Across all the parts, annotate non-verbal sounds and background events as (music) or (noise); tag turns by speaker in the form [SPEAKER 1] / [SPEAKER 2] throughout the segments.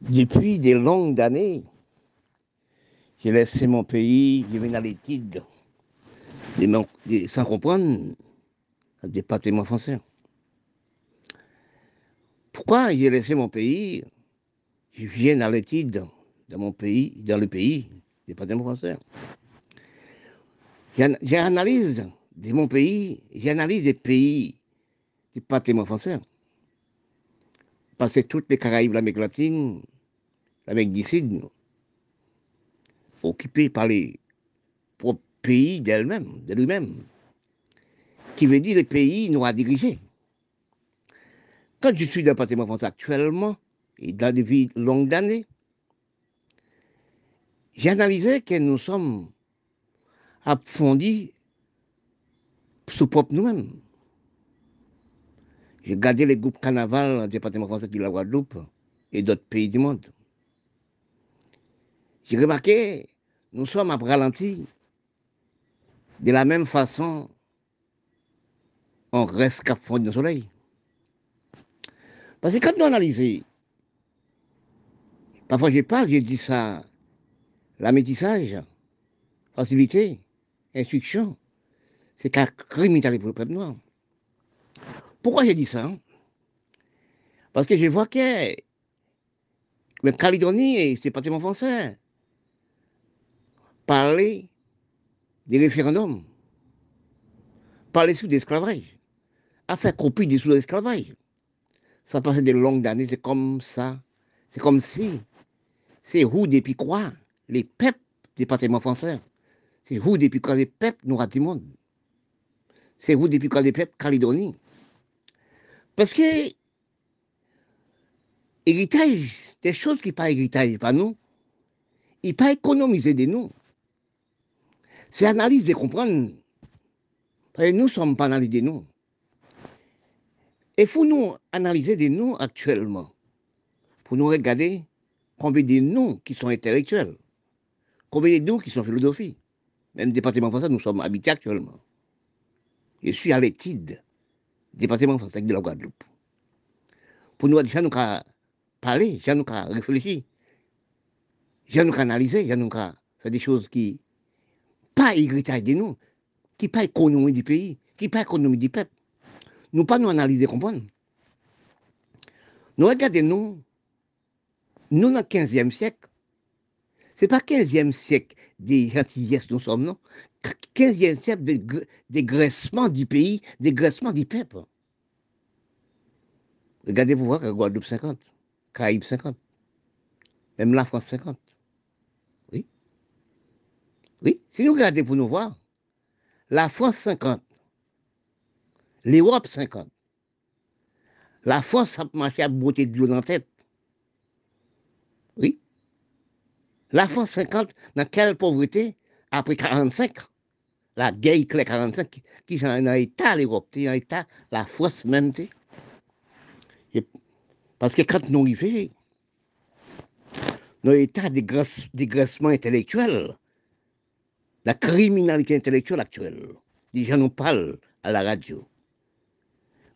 [SPEAKER 1] Depuis des longues années, j'ai laissé mon pays, je viens à l'étude, sans comprendre le département français. Pourquoi j'ai laissé mon pays? Je viens à l'étude dans mon pays, dans le pays, département français. J'analyse de mon pays, j'analyse des pays département français. Parce que toutes les Caraïbes, l'Amérique latine, l'Amérique du Sud, occupées par les propres pays d'elle-même, de lui-même, qui veut dire les pays nous a dirigés. Quand je suis dans le département français actuellement, et dans des vies longues d'années, j'ai analysé que nous sommes approfondis sous propre nous-mêmes. J'ai gardé les groupes carnaval le département français de la Guadeloupe et d'autres pays du monde. J'ai remarqué, nous sommes à ralenti. De la même façon, on reste qu'à fond du soleil. Parce que quand nous analysons, parfois je parle, j'ai dit ça, la métissage, facilité, instruction, c'est qu'à criminaliser pour le peuple noir. Pourquoi j'ai dit ça? Parce que je vois que même Calédonie, c'est pas tellement français, parler des référendums, parler sous l'esclavage, à faire copie des sous l'esclavage. Ça passe des longues années, c'est comme ça. C'est comme si, c'est vous depuis quoi? Les peuples département français. C'est vous depuis quoi les peuples nous du monde. C'est vous depuis quoi les peuples? Calédonie. Parce que héritage, des choses qui pas héritage pas nous, il pas économisé de nous. C'est analyse de comprendre. Nous ne sommes pas analysés de nous. Il faut nous analyser des noms actuellement? Pour nous regarder combien de noms qui sont intellectuels? Combien de noms qui sont philosophie? Même département français, nous sommes habités actuellement. Je suis à l'étude département français de la Guadeloupe. Pour nous, nous parler, déjà nous réfléchir, déjà nous analyser, déjà nous faire des choses qui pas héritage de nous, qui pas économie du pays, qui pas économie du peuple. Nous pas nous analyser, comprendre. Nous regardons nous, nous dans le 15e siècle, ce n'est pas 15e siècle des gentillesses nous sommes, non? 15e siècle de dégraissement du pays, dégraissement du peuple. Regardez vous voir Guadeloupe 50, Caraïbes 50, même la France 50. Oui, si nous regardons pour nous voir, la France 50, l'Europe 50, la France a marché à beauté de l'eau dans la tête. Oui. La France 50, dans quelle pauvreté Après 45, la guerre éclair 45, qui est dans l'état l'Europe, dans l'état la France même. Parce que quand nous arrivons, dans l'état dégraissement intellectuel, la criminalité intellectuelle actuelle. Les gens nous parlent à la radio.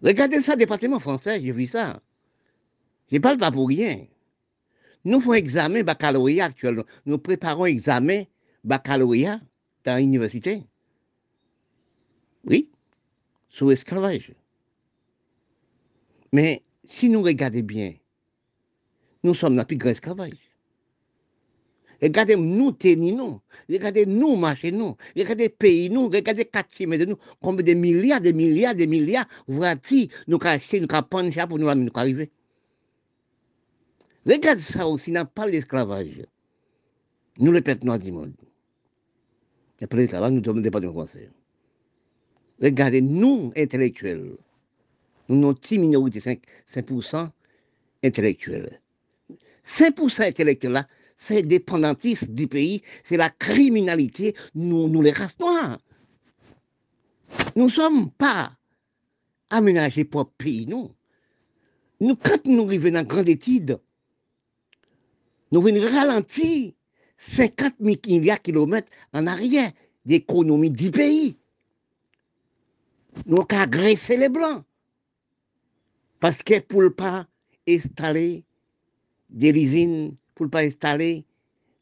[SPEAKER 1] Regardez ça, département français, j'ai vu ça. Je ne parle pas pour rien. Nous faisons examen baccalauréat actuellement. Nous préparons examen baccalauréat dans l'université. Oui, sous l'esclavage. Mais si nous regardons bien, nous sommes dans le plus grand esclavage. Regardez nous tenir nous, regardez nous marcher nous, regardez pays nous, regardez quartier de nous, combien de milliards, de milliards, de milliards, voici nous acheter, nous prendre ça pour nous arriver. Regardez ça aussi, n'a pas l'esclavage. Nous le pètes noirs du monde. Et pour l'esclavage, nous sommes des de français. Regardez, nous, intellectuels, nous avons une minorité, 5%, 5 intellectuels. 5% intellectuels là, c'est dépendantisme du pays, c'est la criminalité, nous, nous les races noires. Nous ne sommes pas aménagés pour le pays, non. Nous, quand nous arrivons dans grande étude, nous venons ralentir 50 milliards de kilomètres en arrière d'économie du pays. Nous avons agressé les Blancs. Parce que pour ne pas installer des usines pour ne pas installer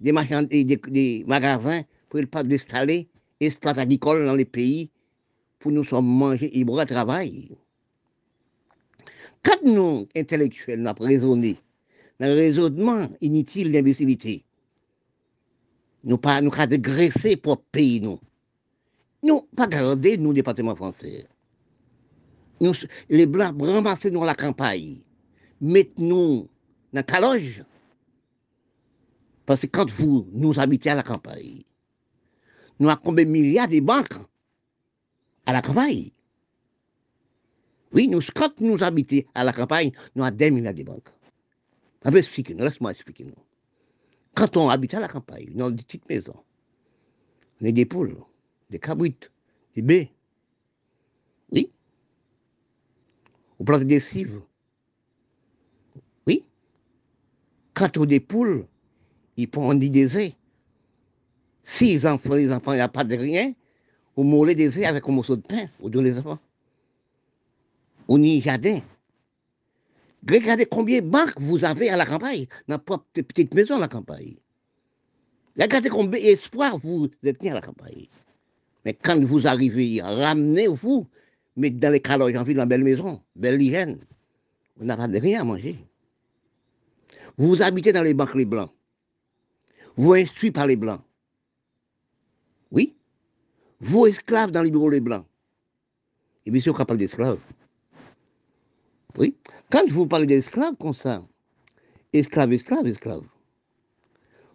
[SPEAKER 1] des, magasins pour ne pas installer espaces agricoles dans les pays pour nous sommes manger et boire travail. Quand nous, intellectuels, nous avons raisonné dans le raisonnement inutile d'imbécilité, nous pas nous dégraisser pour pays nous. Nous pas garder nous département français. Nous, les blancs ramasser nous la campagne, mettez nous dans la loge. Parce que quand vous nous habitez à la campagne, nous avons combien de milliards de banques à la campagne? Oui, nous, quand nous habitons à la campagne, nous avons des milliards de banques. Je vais expliquer, laisse-moi expliquer. Quand on habite à la campagne, dans des petites maisons, on a des poules, des cabrites, des baies. Oui. On plante des cives. Oui. Quand on des poules, ils prennent des œufs. Si les enfants, les enfants, il pas de rien, on moulez des œufs avec un morceau de pain, ou de les enfants. On y jardin. Regardez combien de banques vous avez à la campagne, dans votre petite maison à la campagne. Regardez combien d'espoir vous détenez à la campagne. Mais quand vous arrivez, ramenez-vous, mettez dans les calories en ville, dans belle maison, belle hygiène. Vous n'avez rien à manger. Vous habitez dans les banques les blancs. Vous instruits par les blancs. Oui. Vous esclaves dans les bureaux les blancs. Et bien sûr, on parle d'esclaves. Oui. Quand je vous parle d'esclaves comme ça, esclaves, esclaves, esclaves,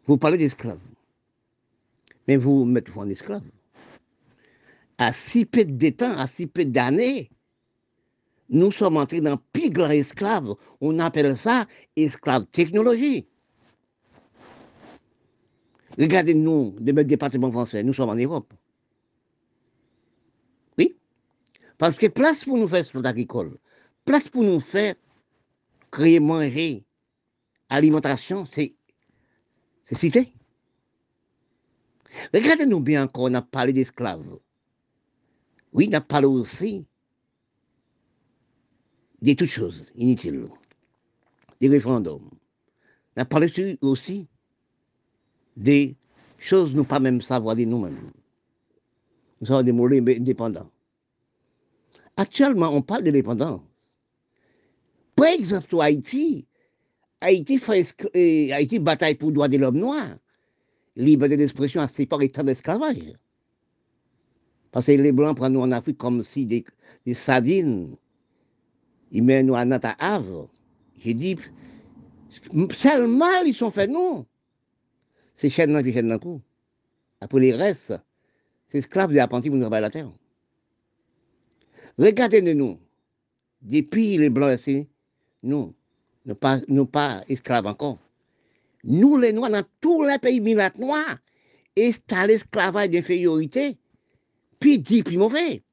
[SPEAKER 1] vous parlez d'esclaves. Mais vous mettez vous en esclave. À si peu de temps, à si peu d'années, nous sommes entrés dans pigre esclave. On appelle ça esclave technologie. Regardez-nous, de notre département français, nous sommes en Europe. Oui. Parce que place pour nous faire ce agricole, place pour nous faire créer manger, alimentation, c'est cité. Regardez-nous bien encore, on a parlé d'esclaves. Oui, on a parlé aussi de toutes choses inutiles, des référendums. On a parlé aussi des choses nous pas même savoir de nous-mêmes. Nous sommes des mots indépendants. Actuellement, on parle de l'indépendance. Par exemple, Haïti, Haïti fait Haïti bataille pour le droit de l'homme noir. Liberté d'expression à pas état d'esclavage. Parce que les Blancs prennent nous en Afrique comme si des, des sardines. Ils mettent nous à notre havre. J'ai dit, seulement ils sont faits nous. C'est chaîne dans chaîne coup. Après les restes, c'est esclaves de apprentis pour nous travailler la terre. Regardez-nous. Depuis les Blancs, nous, nous pas, nous pas esclaves encore. Nous, les Noirs, dans tous les pays minat noirs, installent l'esclavage d'infériorité, puis dit, puis mauvais.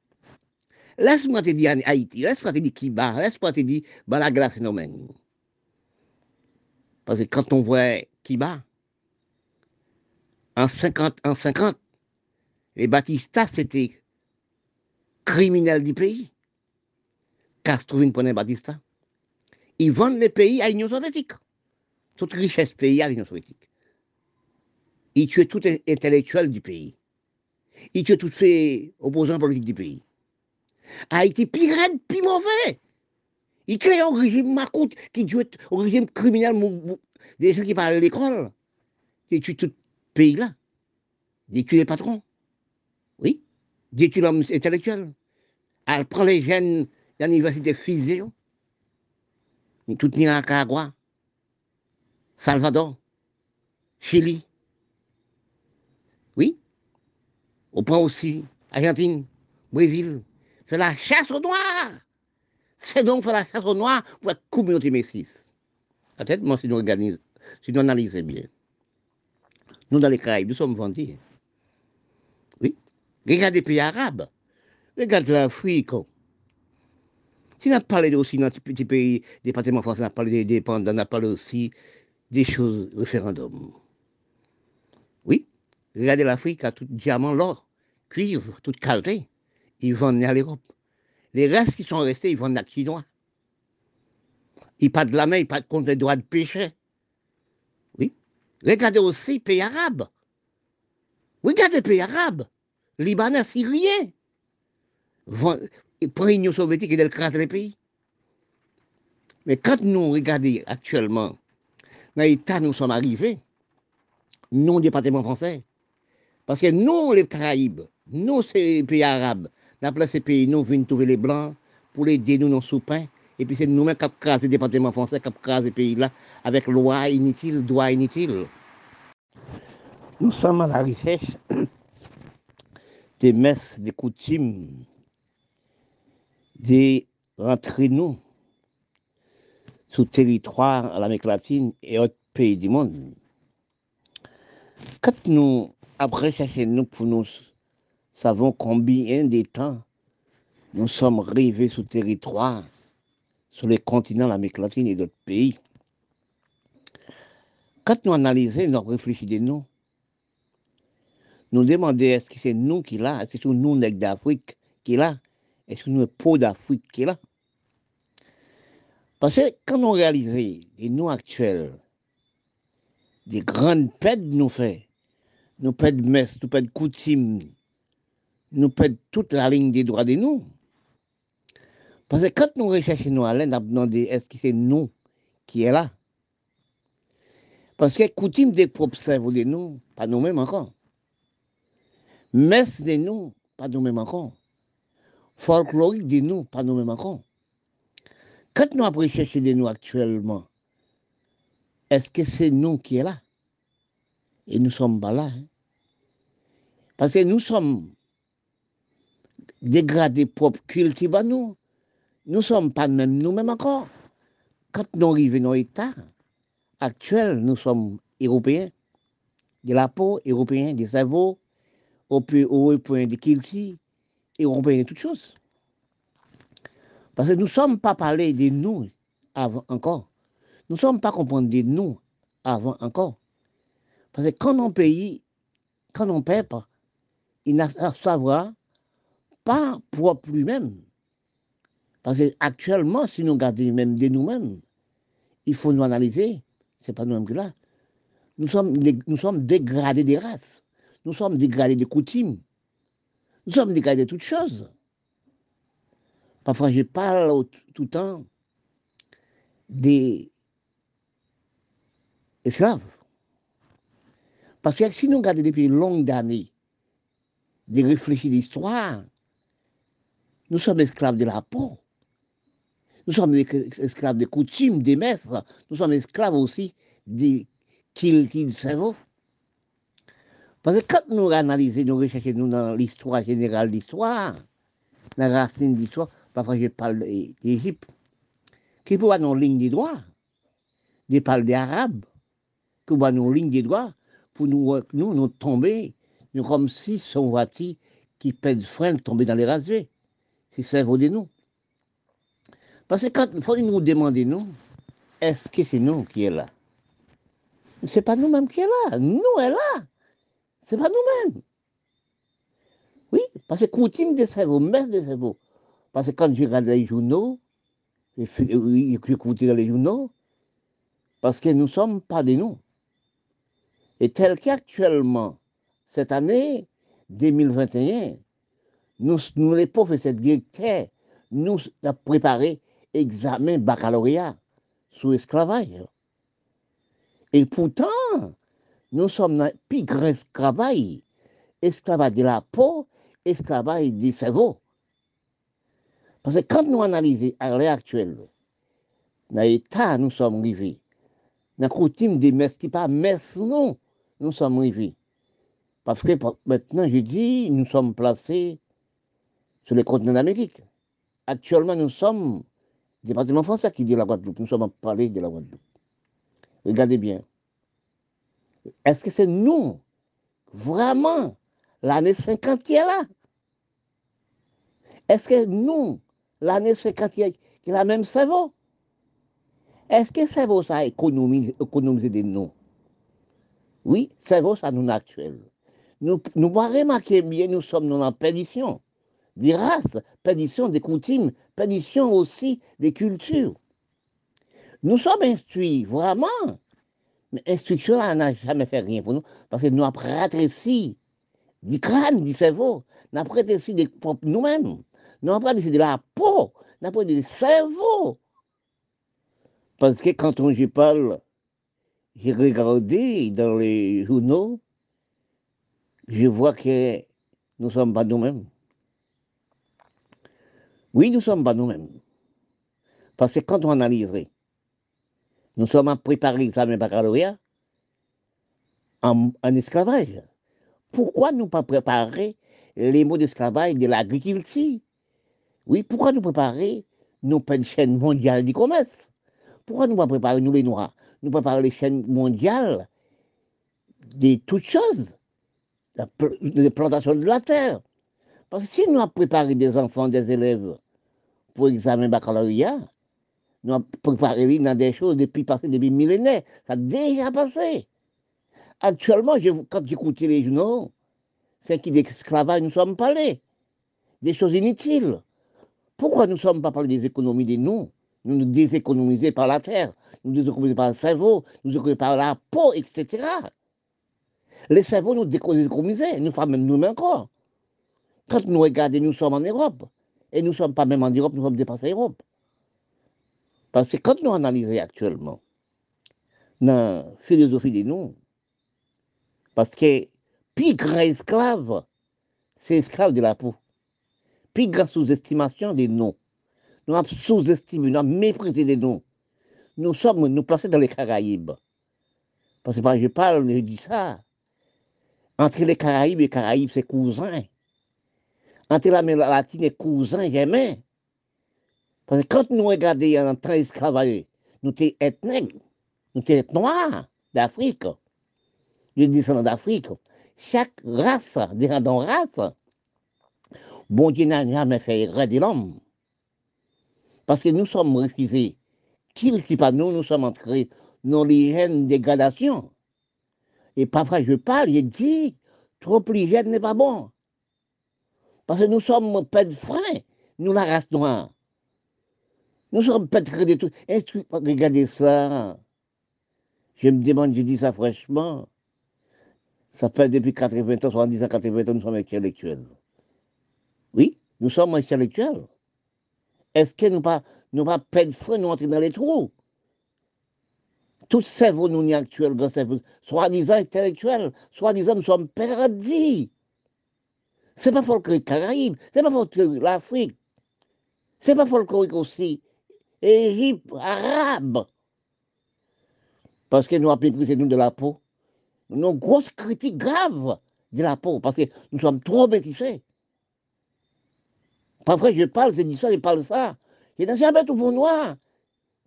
[SPEAKER 1] Laisse-moi te dire Haïti, laisse-moi te dire Kiba, laisse-moi te dire bah, la glace phénomène. Parce que quand on voit Kiba, en 50, en 50, les Batistas, c'était criminel du pays. Castro une prenait Batista. Ils vendent les pays à l'Union soviétique. Toute richesse pays à l'Union soviétique. Ils tuent tout intellectuel du pays. Ils tuent tous les opposants politiques du pays. Haïti, pire, pire mauvais. Ils créent un régime macoute qui tue un régime criminel des gens qui parlent à l'école, qui tue tout le pays-là. Ils tuent les patrons. Oui. Ils tuent l'homme intellectuel. Elle prend les jeunes de l'université physique tout Nicaragua, Salvador, Chili. Oui. On prend aussi Argentine, Brésil. C'est la chasse aux noirs. C'est donc faire la chasse aux noirs pour la communauté. Peut-être, moi, si nous organisons, si nous analysons bien. Nous, dans les Caraïbes, nous sommes vendus. Oui. Regardez les pays arabes. Regardez l'Afrique. Si on a parlé aussi dans petit petit pays, département français, on a parlé des dépendants, on a parlé aussi des choses, référendum. Oui, regardez l'Afrique tout diamant, l'or, cuivre, toute qualité. Ils vendent à l'Europe. Les restes qui sont restés, ils vendent à Chinois. Ils pas de la main, ils pas de compte des droits de péché. Regardez aussi pays arabes. Regardez les pays arabes. Libanais, Syriens. Pour l'Union soviétique, il écrase les pays. Mais quand nous regardons actuellement, dans l'état nous sommes arrivés, nous, département français, parce que nous, les Caraïbes, nous, ces pays arabes, d'après ces pays, nous venons trouver les Blancs pour les aider nous dans soupin. Et puis c'est nous-mêmes qui avons le département français, qui avons ces pays-là avec loi inutile, droit inutile. Nous sommes à la recherche (clears throat) des messes, des coutumes, des rentrer nous sur le territoire à l'Amérique latine et autres pays du monde. Quand nous, après chercher nous pour nous savons combien de temps nous sommes arrivés sur le territoire, sur les continents de l'Amérique latine et d'autres pays. Quand nous analysons, nous réfléchissons nous, nous demandons est-ce que c'est nous qui là, est-ce que c'est nous, nègres d'Afrique, qui là, est-ce que nous, peau d'Afrique qui là. Parce que quand on réalise les noms actuels, des grandes pètes nous fait, nous pètes messe, nous pètes coutumes, nous pètes toute la ligne des droits de nous. Parce que quand nous recherchons nous allons nous demandé est-ce que c'est nous qui est là? Parce que coutume des propres cerveaux de nous, pas nous-mêmes encore. Messe de nous, pas nous-mêmes encore. Folklorique de nous, pas nous-mêmes encore. Quand nous avons cherché de nous actuellement, est-ce que c'est nous qui est là? Et nous sommes pas là. Hein. Parce que nous sommes dégradés propres cultivés nous. Nous ne sommes pas même nous-mêmes encore. Quand nous arrivons dans l'État actuel, nous sommes Européens, de la peau, Européens, des cerveaux, au point de kilti, Européens de toutes choses. Parce que nous ne sommes pas parlé de nous avant encore. Nous ne sommes pas comprendre de nous avant encore. Parce que quand on paye, quand on paie pas, il n'a à savoir pas pour lui-même. Parce qu'actuellement, si nous regardons même de nous-mêmes, il faut nous analyser, ce n'est pas nous-mêmes que là. Nous sommes, nous sommes dégradés des races, nous sommes dégradés des coutumes, nous sommes dégradés de toutes choses. Parfois, je parle tout le temps des esclaves. Parce que si nous regardons depuis longues années, des réfléchis d'histoire, nous sommes esclaves de la peau. Nous sommes esclaves des coutumes, des maîtres. Nous sommes esclaves aussi des qu'il cerveau. Parce que quand nous analysons, nous recherchons nous dans l'histoire générale de l'histoire, la racine de l'histoire, parfois je parle d'Égypte, qui peut avoir une ligne de droit. Je parle des Arabes, qui peut avoir une ligne de droit pour nous, nous, nous tomber, nous comme si son voiture qui pèse frein tomber dans les rasés. C'est ça de nous. Parce que quand faut nous demander, nous, est-ce que c'est nous qui est là? Ce n'est pas nous-mêmes qui est là. Nous est là. Ce n'est pas nous-mêmes. Oui, parce que coutume de cerveau, messe de cerveau. Parce que quand je regarde les journaux, j'écoute dans les journaux, parce que nous ne sommes pas des nous. Et tel qu'actuellement, cette année 2021, nous, nous les professeurs directeurs, nous avons préparé examen baccalauréat sous esclavage. Et pourtant, nous sommes dans le plus grand esclavage, esclavage de la peau, esclavage du cerveau. Parce que quand nous analysons à l'heure actuelle, dans l'état nous sommes arrivés, dans la coutume des messes qui pas messes, non, nous sommes arrivés. Parce que maintenant, je dis, nous sommes placés sur le continent d'Amérique. Actuellement, nous sommes département français qui dit la Guadeloupe. Nous sommes parlé de la Guadeloupe. Regardez bien. Est-ce que c'est nous, vraiment, l'année 50 qui est là? Est-ce que nous, l'année 50 qui est la même cerveau? Est-ce que cerveau ça a économisé, de nous Oui, cerveau ça nous actuel. Nous, nous remarquer bien, nous sommes dans la perdition des races, perdition des coutumes, perdition aussi des cultures. Nous sommes instruits vraiment Mais l'instruction n'a jamais fait rien pour nous, parce que nous avons rétréci du crâne, du cerveau, nous avons rétréci de nous-mêmes, nous avons rétréci de la peau, nous avons du cerveau. Parce que quand on, je parle, j'ai regardé dans les journaux, je vois que nous ne sommes pas nous-mêmes. Oui, nous ne sommes pas nous-mêmes. Parce que quand on analyse, nous sommes à préparer l'examen baccalauréat en, esclavage. Pourquoi nous pas préparer les mots d'esclavage de l'agriculture? Oui, pourquoi nous préparer nos chaînes mondiales du commerce? Pourquoi nous pas préparer, nous les Noirs, nous préparer les chaînes mondiales de toutes choses, de plantation de la terre. Parce que si nous avons préparé des enfants, des élèves pour l'examen baccalauréat, nous avons préparé dans des choses depuis passé depuis millénaires. Ça a déjà passé. Actuellement, quand j'écoute les journaux, c'est qui d'esclavage nous sommes parlés. Des choses inutiles. Pourquoi nous ne sommes pas parlé des économies de nous Nous nous déséconomisons par la terre, nous nous déséconomisons par le cerveau, nous nous par la peau, etc. Les cerveaux nous déséconomisent, nous pas même nous-mêmes encore. Quand nous regardons, nous sommes en Europe. Et nous ne sommes pas même en Europe, nous sommes dépassés l'Europe. Parce que quand nous analysons actuellement, dans la philosophie de nous, parce que plus esclave, c'est esclave de la peau. Plus sous-estimation des noms. Nous avons sous-estimé, nous avons méprisé des noms. Nous sommes, nous placés dans les Caraïbes. Parce que je parle, je dis ça. Entre les Caraïbes et les Caraïbes, c'est cousin. Entre l'Amérique latine et cousin, j'aimais. Parce que quand nous regardons en train d'esclavager, nous sommes ethniques, nous sommes noirs d'Afrique, je descends d'Afrique. Chaque race, dans race, bon Dieu n'a jamais fait de l'homme. Parce que nous sommes refusés. Qu'il qui pas nous, nous sommes entrés dans l'hygiène dégradation. Et parfois je parle, je dis, trop l'hygiène n'est pas bon. Parce que nous sommes pas de frein, nous la race noire. Nous sommes pétrés de tout. Regardez ça. Je me demande, je dis ça franchement. Ça fait depuis 80 ans, 70 ans, 80 ans, nous sommes intellectuels. Oui, nous sommes intellectuels. Est-ce que nous pas, nous pas perdre feu, nous entrer dans les trous? Tout cerveau, nous, actuels, grand cerveau, soi-disant intellectuels, soi-disant, nous sommes perdus. C'est pas folklorique Caraïbes, c'est pas folklorique l'Afrique, c'est pas folklorique aussi Égypte, arabe. Parce que nous avons pris nous de la peau. Nous avons une grosse critique grave de la peau, parce que nous sommes trop métissés. Parfois, je parle, je dis ça, je parle ça. Il y a jamais tout vos noirs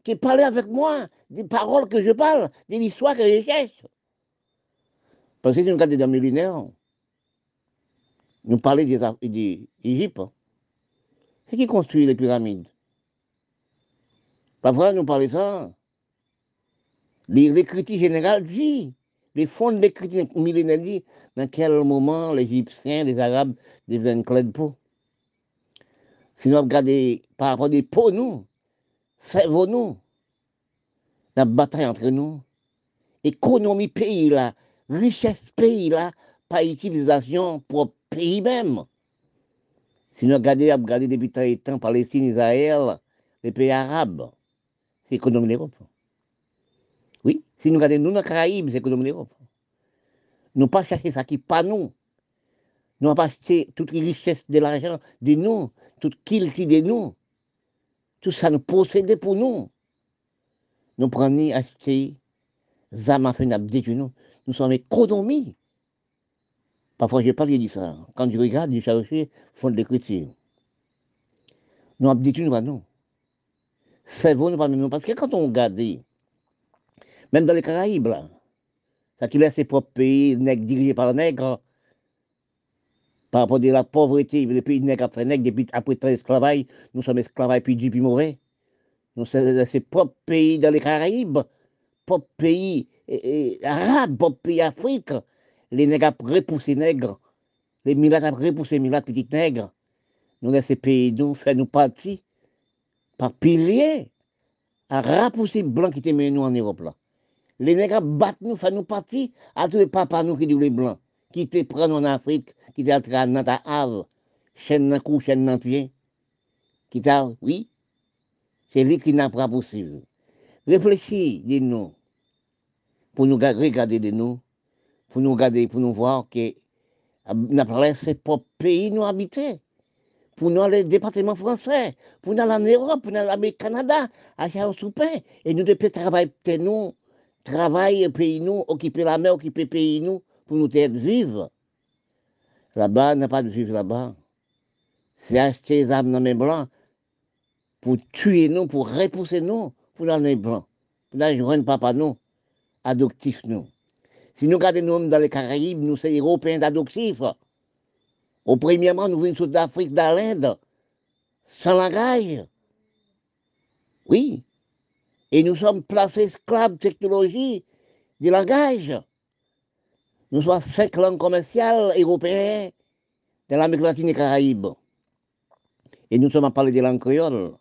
[SPEAKER 1] qui parlent avec moi des paroles que je parle, de l'histoire que je cherche. Parce que si nous regardons dans millénaire, nous parlons d'Égypte. C'est qui construit les pyramides? Pas vrai, nous parler ça? Les, critiques générales disent, les fonds de critiques millénaires disent, dans quel moment les Égyptiens, les Arabes deviennent clés de peau? Si nous regardons par rapport des peaux, nous, cerveau nous, la bataille entre nous, économie pays là, richesse pays là, pas utilisation pour pays même. Si nous regardons, regardons depuis temps Palestine, Israël, les pays arabes, c'est de l'Europe. Oui, si nous regardons nous dans les Caraïbes, c'est de l'Europe. Nous pas chercher ça qui pas nous. Nous n'avons pas acheté toute richesse de l'argent de nous, toute qualité de nous. Tout ça nous possédait pour nous. Nous prenons acheter, Zama de nous. Nous sommes économie. Parfois, je parle de ça. Quand je regarde, je cherche fond d'écriture. Nous avons dit nous, nous cerveau nous pas. Parce que quand on regarde, même dans les Caraïbes, ça qui laisse ses propres pays, nègres dirigés par nègres, par rapport à la pauvreté, les pays nègres après nègres, depuis après l'esclavage, nous sommes esclavages puis du puis mauvais. Nous sommes ces propres pays dans les Caraïbes, propres pays arabes, propres pays Afrique. Les nègres ont repoussé nègres, les milates ont repoussé milates petites nègres. Nous laissons ces pays nous faire nous pa pilye, a rapouse blan ki te men nou an Erop la. Le nèk a bat nou, fa nou pati, atou e papa nou ki di ou le blan, ki te pran nou an Afrik, ki te atra nan ta av, chen nan kou, chen nan pien, ki ta, oui, se li ki nan pra posiv. Reflechi de nou, pou nou regade de nou, pou nou gade, pou nou vwa ke nan pralè se pop peyi nou habite. Pour nous aller département français, pour nous aller en Europe, pour nous aller au Canada, à Soupin, et nous devons travailler nous, travailler pays nous, occuper la mer, occuper pays nous, pour nous être vivre. Là-bas, n'a pas de vivre là-bas. C'est acheter les âmes dans les blancs pour tuer nous, pour repousser nous, pour dans les blancs, pour nous joindre papa nous, adoptif nous. Si nous regardons nous dans les Caraïbes, nous sommes Européens d'adoptifs. Au premièrement, nous venons d'Afrique, d'Inde, sans langage. Oui. Et nous sommes placés esclaves de technologie, du langage. Nous sommes cinq langues commerciales européennes de l'Amérique latine et Caraïbes. Et nous sommes à parler de langue créole.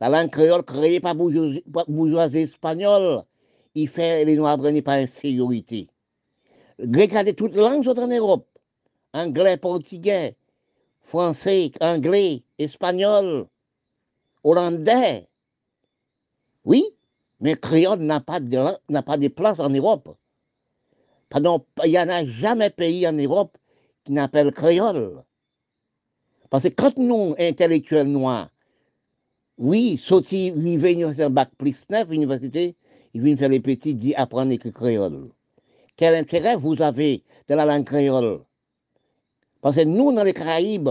[SPEAKER 1] La langue créole créée par bourgeoisie, bourgeoisie espagnole, il fait les Noirs par infériorité. Regardez toutes les langues sont en Europe anglais, portugais, français, anglais, espagnol, hollandais. Oui, mais créole n'a pas, de, pas place en Europe. Pardon, il n'y en a jamais pays en Europe qui n'appelle créole. Parce que quand nous, intellectuels noirs, oui, sortis, ils viennent faire bac plus 9, université, ils viennent faire les petits, dire apprendre le créole. Quel intérêt vous avez de la langue créole parce que nous, dans les Caraïbes,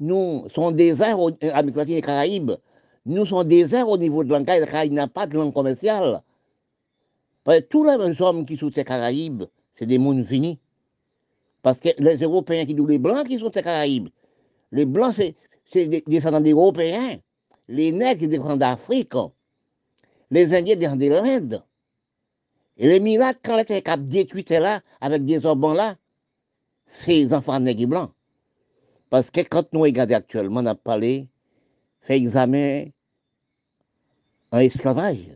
[SPEAKER 1] nous sommes déserts, avec la des Caraïbes, nous sommes déserts au niveau de langage. Les Caraïbes n'a pas de langue commerciale. Parce que tous les hommes qui sont les Caraïbes, c'est des mondes finis. Parce que les Européens qui sont les Blancs qui sont les Caraïbes, les Blancs, c'est des descendants d'Européens. Les Nègres, c'est des descendants d'Afrique. Les Indiens, descendent de l'Inde. Et les miracles, quand les étaient détruits là, avec des orbans là, ces enfants nègres blancs. Parce que quand nous regardons actuellement, on a parlé, fait examen en esclavage.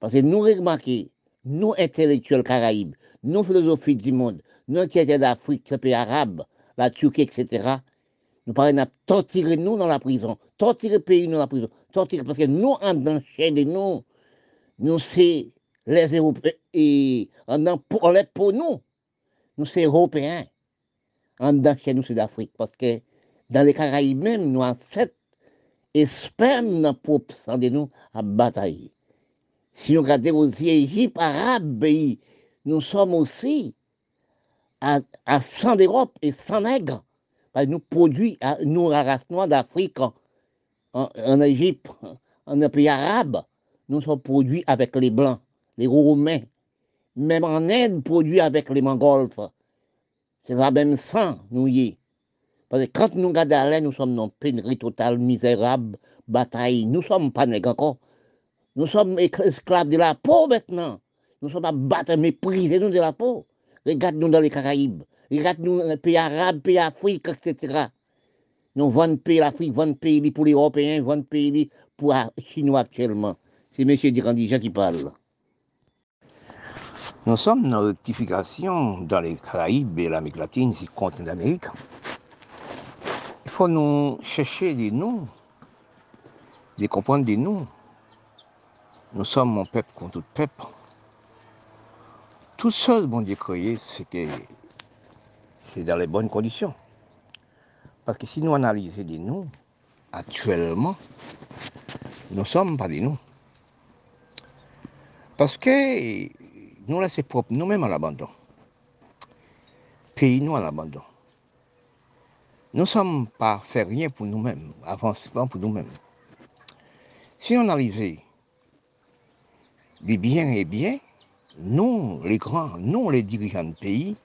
[SPEAKER 1] Parce que nous remarquons, nous intellectuels caraïbes, nous philosophies du monde, nous étaient d'Afrique, les pays arabes, la Turquie, etc., nous parlons de torturer nous dans la prison, torturer le pays dans la prison, torturer, parce que nous, en dans de nous, nous, c'est les Européens, et en pour, pour nous, nous, c'est Européens en dedans chez nous, c'est d'Afrique. Parce que dans les Caraïbes même, nous avons sept sperme dans propre sang nous à batailler. Si nous regardons aussi l'Égypte, arabe, nous sommes aussi à, à 100 d'Europe et 100 nègres. Parce que nous produisons, nous, la race d'Afrique, en, Égypte, en un pays arabe, nous sommes produits avec les Blancs, les Roumains. Même en Inde, produits avec les Mongols. C'est la même sang, nous y Parce que quand nous regardons nous sommes dans pénurie totale, misérable, bataille. Nous ne sommes pas nègres encore. Nous sommes esclaves de la peau maintenant. Nous sommes à battre, mépriser nous de la peau. Regarde-nous dans les Caraïbes. Regarde-nous dans les pays arabes, pays Afrique, etc. Nous vendons pays l'Afrique, vendons pays pour les Européens, vendons pays pour les Chinois actuellement. C'est M. Dirandijan qui parle.
[SPEAKER 2] Nous sommes dans rectification dans les Caraïbes et l'Amérique latine, ici, continent d'Amérique. Il faut nous chercher des noms, de comprendre des noms. Nous sommes mon peuple contre tout peuple. Tout seul, bon Dieu c'est que c'est dans les bonnes conditions. Parce que si nous analysons des noms, actuellement, nous ne sommes pas des noms. Parce que nous laissons propre nous-mêmes à l'abandon. Pays nous à l'abandon. Nous ne sommes pas fait rien pour nous-mêmes, avancement pour nous-mêmes. Si on analysait des biens et biens, nous, les grands, nous, les dirigeants du pays,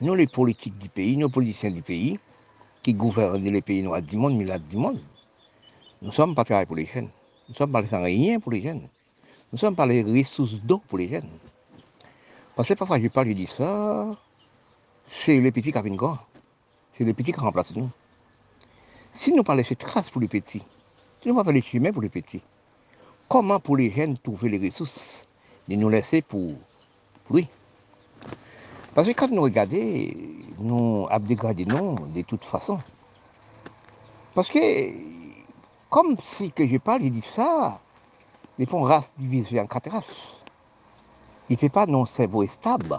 [SPEAKER 2] nous, les politiques du pays, nos politiciens du pays, qui gouvernent les pays noirs du monde, mais du monde, nous ne sommes pas prêts pour les jeunes. Nous ne sommes pas sans rien pour les jeunes. Nous ne sommes pas les ressources d'eau pour les jeunes. Parce que parfois je parle, je dis ça, c'est les petits qui viennent grand. C'est les petits qui remplacent nous. Si nous pas laisser trace pour les petits, si nous pas faire les chemins pour les petits, comment pour les jeunes trouver les ressources de nous laisser pour Oui. Parce que quand nous regardons, nous non de toute façon. Parce que, comme si que je parle, il dit ça, les fonds race divisée en quatre races. Il ne fait pas non cerveau stable.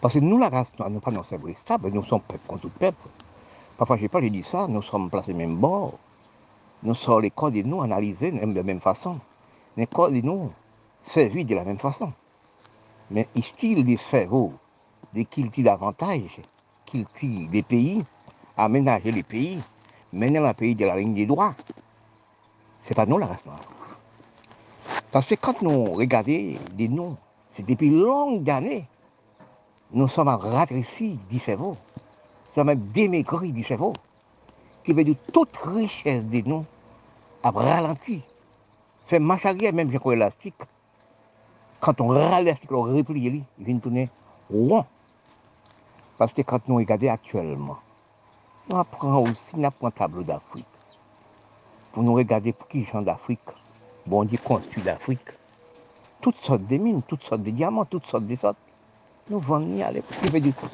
[SPEAKER 2] Parce que nous, la race, nous n'avons pas non cerveau stable, nous sommes peuple contre peuple. Parfois, je parle, il dit ça, nous sommes placés même bord. Nous sommes les corps de nous analysés de la même façon. Les corps de nous servis de la même façon. Mais style des cerveaux, des qu'il tire davantage, qu'il tire des pays, aménager les pays, mener le pays de la ligne des droits. Ce n'est pas nous la race noire. Parce que quand nous regardons des noms, c'est depuis longues années, nous sommes ratrécis du cerveau. Nous sommes démaigris du cerveau. Qui veut dire toute richesse des noms a ralenti. Fait marche arrière, même j'ai élastique. Quand on l'élastique, on replie, il vient tourner rond. Parce que quand nous regardons actuellement, nous apprenons aussi, nous apprenons tableau d'Afrique. Pour nous regarder pour qui gens d'Afrique? Bon Dieu construit l'Afrique? Toutes sortes de mines, toutes sortes de diamants, toutes sortes de sortes. Nous vendons à l'époque.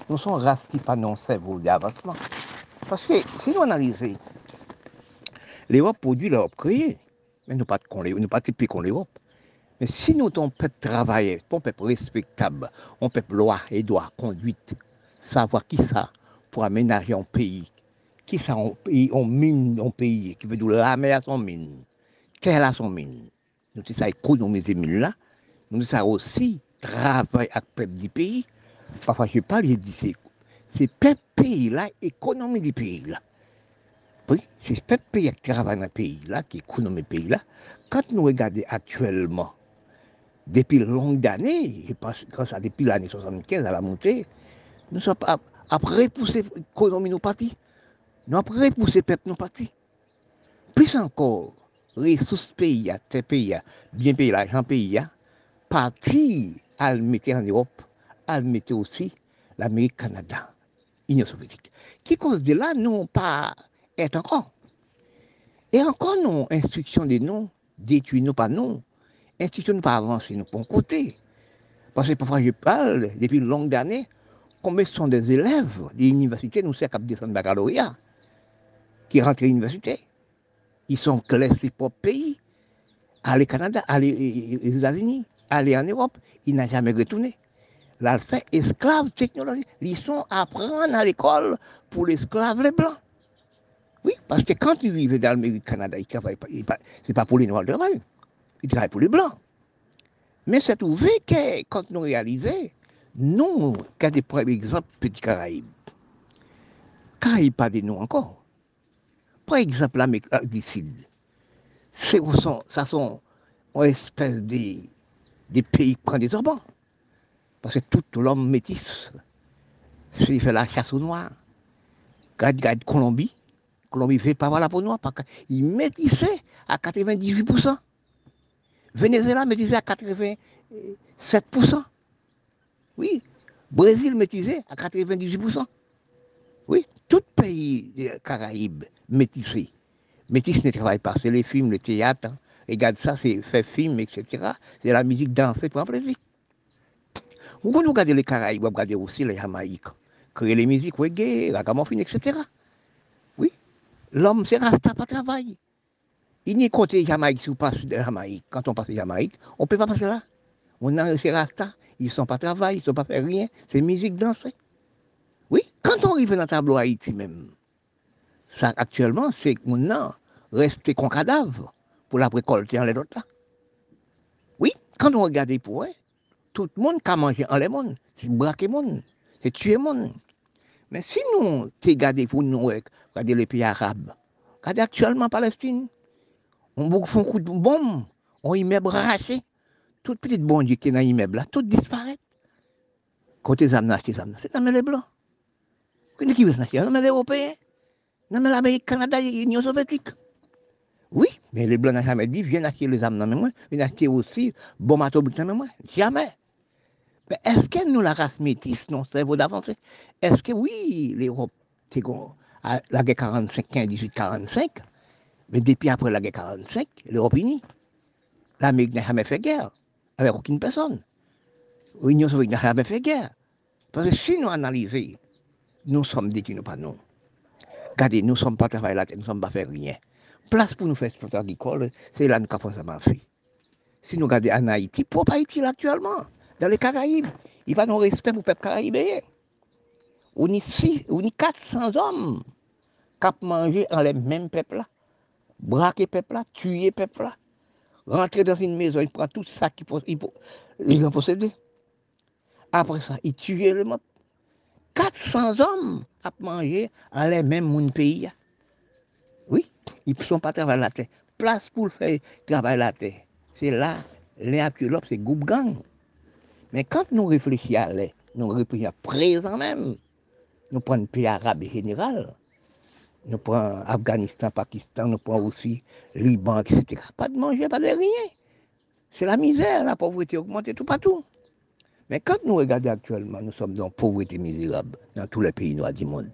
[SPEAKER 2] Nous sommes race qui pas non cerveau d'avancement. Parce que si nous analysons, l'Europe produit l'Europe créée. Mais nous pas nous pas typiques comme l'Europe. Mais si nous sommes peuple travailler, un peuple respectable, un peuple loi et droit, conduite, savoir qui ça pour aménager un pays, qui ça on pays, on mine un pays, qui veut dire la à son mine terre à son mine. Nous avons ça économiser mine là. Nous avons ça aussi travailler avec le peuple du pays. Parfois je parle, je dis c'est c'est peuple pays là, économie du pays là. Oui, c'est ce peuple pays qui travaille dans le pays là, qui économie le pays là. Quand nous regardons actuellement, depuis longues années, je pense que ça depuis l'année 75 à la montée, nous sommes après repousser l'économie nous partis. Nous avons repoussé le peuple nous partis. Plus encore, ressources pays, tes pays, bien payé l'argent pays, parti à le mettre en Europe, à le mettre aussi l'Amérique, Canada, l'Union soviétique. Qui cause de là, nous pas être encore. Et encore non, instruction de nous, détruire nous pas nous, instruction nous pas avancer nous pour côté. Parce que parfois je parle, depuis longue année, combien sont des élèves des universités, nous sommes capables de descendre baccalauréat, qui rentrent à l'université ils sont classés pour pays. Aller au Canada, aller aux États-Unis, aller en Europe, il n'a jamais retourné. Là, fait esclave technologique. Ils sont apprendre à l'école pour l'esclave les blancs. Oui, parce que quand ils arrivent dans le Canada, ils travaillent pas. Ce n'est pas pour les noirs de travail. Ils travaillent pour les blancs. Mais c'est trouvé que quand nous réalisons, nous, quand des premiers exemples, Petit Caraïbes. Caraïbes, pas de nous encore. Par exemple, l'Amérique du Sud, ça sont une espèce de, pays qui prennent des orbans. Parce que tout l'homme métisse, s'il fait la chasse aux noirs, regarde, Colombie, Colombie ne fait pas la peau noire, parce métissait à 98%. Venezuela métissait à 87%. Oui, Brésil métissait à 98%. Oui, tout pays des Caraïbes métissé. Métis ne travaille pas, c'est les films, le théâtre. Hein. Regarde ça, c'est fait film, etc. C'est la musique dansée pour un plaisir. Vous regardez les Caraïbes, vous regardez aussi les Jamaïques. Créer les musiques reggae, la gamophine, etc. Oui. L'homme, c'est rasta, pas travail. Il n'y côté Jamaïque si on passe de Jamaïque. Quand on passe de Jamaïque, on ne peut pas passer là. On a ces rasta, ils ne sont pas travail, ils ne sont pas faire rien. C'est musique dansée. Oui. Quand on arrive dans le tableau Haïti même, ça actuellement, c'est que maintenant, rester qu'on cadavre pour la récolter en les autres là. Oui, quand on regarde pour eux, tout le monde a mangé en les monde, c'est braquer monde, c'est tuer monde. Mais si nous, t'es gardé pour nous, regardez les pays arabes, regardez actuellement Palestine, on fait un coup de bombe, on y met braché, toute petite bon Dieu qui est dans l'immeuble là, tout disparaît. Côté Zamna, c'est Zamna, c'est dans les blancs. Qui veut s'acheter? Dans les Européens. Non, mais l'Amérique, Canada, l'Union soviétique. Oui, mais les Blancs n'ont jamais dit, viens acheter les armes dans moi, viens acheter aussi bon bateau dans moi. Jamais. Mais est-ce que nous, la race métisse, non, cerveau d'avancer Est-ce que oui, l'Europe, c'est la guerre 45, 15, 18, 45, mais depuis après la guerre 45, l'Europe unie. L'Amérique n'a jamais fait guerre avec aucune personne. l'Union soviétique n'a jamais fait guerre. Parce que si nous analysons, nous sommes des nous pas nous. Regardez, nous ne sommes pas travaillés là, nous ne sommes pas faire rien. Place pour nous faire exploiter agricole, c'est là que nous avons marcher. Si nous regardons en Haïti, pour Haïti actuellement, dans les Caraïbes, il n'y a pas de respect pour le peuple caribéen. On on y 400 hommes qui mangé en les mêmes peuples là. Braquer le peuple là, tuer le peuple là. Rentrer dans une maison, il prend tout ça qu'il ont possédé. Après ça, il tue le monde. 400 hommes à manger à les mêmes pays. Oui, ils ne sont pas travailler la terre. Place pour faire travailler la terre. C'est là, les actuels, c'est groupe gang. Mais quand nous réfléchissons à l'air, nous réfléchissons à présent même, nous prenons le pays arabe général, nous prenons Afghanistan, Pakistan, nous prenons aussi Liban, etc. Pas de manger, pas de rien. C'est la misère, la pauvreté augmentée tout partout. Mais quand nous regardons actuellement, nous sommes dans pauvreté misérable dans tous les pays noirs du monde.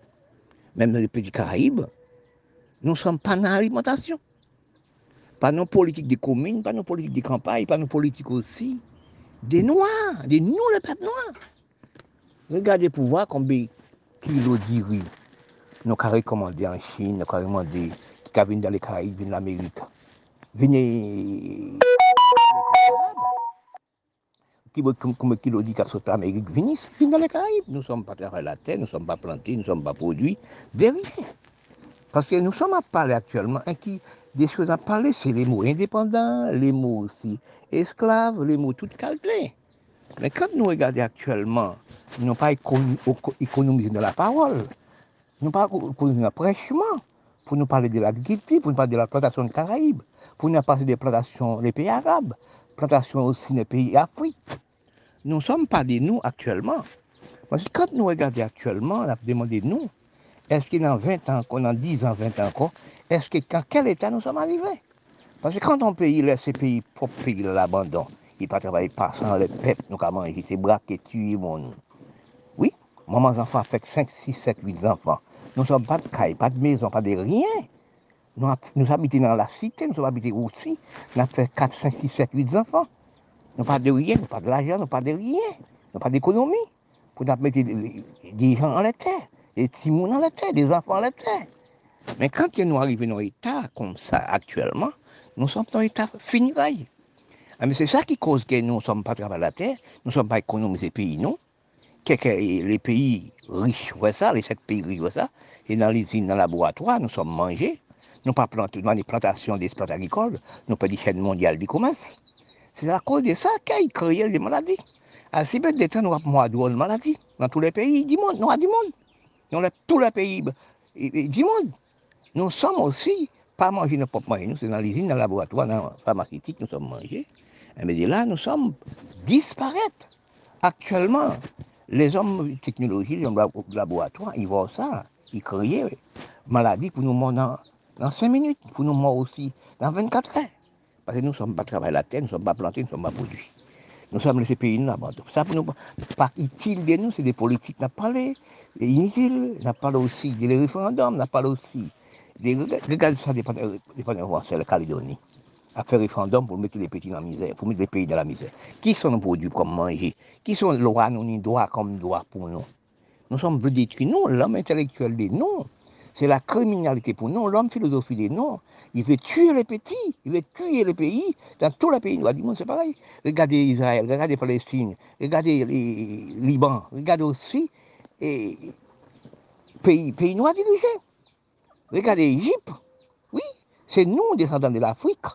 [SPEAKER 2] Même dans les pays Caraïbes, nous ne sommes pas dans l'alimentation. Pas nos politiques des communes, pas nos politiques des campagnes, pas nos politiques aussi des Noirs, des nous, le peuple noir. Regardez pour voir combien kilos de nous avons recommandé en Chine, nous avons recommandé qui viennent dans les Caraïbes, viennent l'Amérique. Venez comme kilo dit qu'à l'Amérique, venez, venez dans les Caraïbes. Nous ne sommes pas travaillés la terre, nous ne sommes pas plantés, nous ne sommes pas produits, de. Parce que nous sommes à parler actuellement, hein, qui, des choses à parler, c'est les mots indépendants, les mots aussi esclaves, les mots tout calculés. Mais quand nous regardons actuellement, nous n'avons pas économisé de la parole, nous n'avons pas économisé de prêchement, pour nous parler de l'agriculture, pour nous parler de la plantation de Caraïbes, pour nous parler des plantations des pays arabes, plantations aussi des pays africains. Nous ne sommes pas des nous actuellement. Parce que quand nous regardons actuellement, on a demandé nous, est-ce qu'il dans 20 ans, a 10 ans, 20 ans encore, est-ce que dans quel état nous sommes arrivés? Parce que quand on pays laisse ces pays pour pays l'abandon, il ne pas travailler pas sans le peuple, nous avons mangé, c'est braquer, tuer mon. Oui, maman enfants avec 5, 6, 7, 8 enfants. Nous ne sommes pas de caille, pas de maison, pas de rien. Nous, nous habitons dans la cité, nous sommes habités aussi. Nous avons fait 4, 5, 6, 7, 8 enfants. Nous pas de rien, nous pas de l'argent, nous pas de rien. Nous pas d'économie. Pour nous mettre des gens en la terre, des petits en la terre, des enfants en la terre. Mais quand nous arrivons dans un état comme ça actuellement, nous sommes dans un état fini. Ah, mais c'est ça qui cause que nous ne sommes pas travaillés la terre, nous ne sommes pas économisés pays, non? Les pays riches voient ça, les sept pays riches voient ça, et dans les usines, dans les laboratoires, nous sommes mangés, nous pas plantés dans les plantations d'espaces agricoles, nous pas des chaînes mondiales du commerce. C'est à cause de ça qu'il a créé les maladies. Si peu de temps, nous avons de maladies dans tous les pays du monde, nous du monde. Dans tous les pays du monde. Nous sommes aussi, pas manger nos propres nous, c'est dans l'usine, dans le laboratoire, dans la pharmaceutique, nous sommes mangés. Mais là, nous sommes disparaître. Actuellement, les hommes de technologie, les hommes de laboratoire, ils voient ça, ils créent maladie pour nous dans, 5 minutes, pour nous mourir aussi dans 24 heures. Parce que nous ne sommes pas travaillés la terre, nous ne sommes pas plantés, nous ne sommes pas produits. Nous sommes laissés pays, nous abandonnés. Ça, pour nous, pas utile de nous, c'est des politiques, n'a parlé, inutiles, n'a parlé aussi des référendums, n'a parlé aussi Regardez ça, dépend de c'est la Calédonie. À faire référendum pour mettre les petits dans la misère, pour mettre les pays dans la misère. Qui sont nos produits comme manger? Qui sont les lois, nous, droits comme droits pour nous? Nous sommes détruits, nous, l'homme intellectuel des non. C'est la criminalité pour nous, l'homme philosophie des non. Il veut tuer les petits, il veut tuer les pays. Dans tous les pays noirs du monde, c'est pareil. Regardez Israël, regardez Palestine, regardez les Liban, regardez aussi les pays, pays noirs dirigés. Regardez l'Égypte. Oui, c'est nous, descendants de l'Afrique.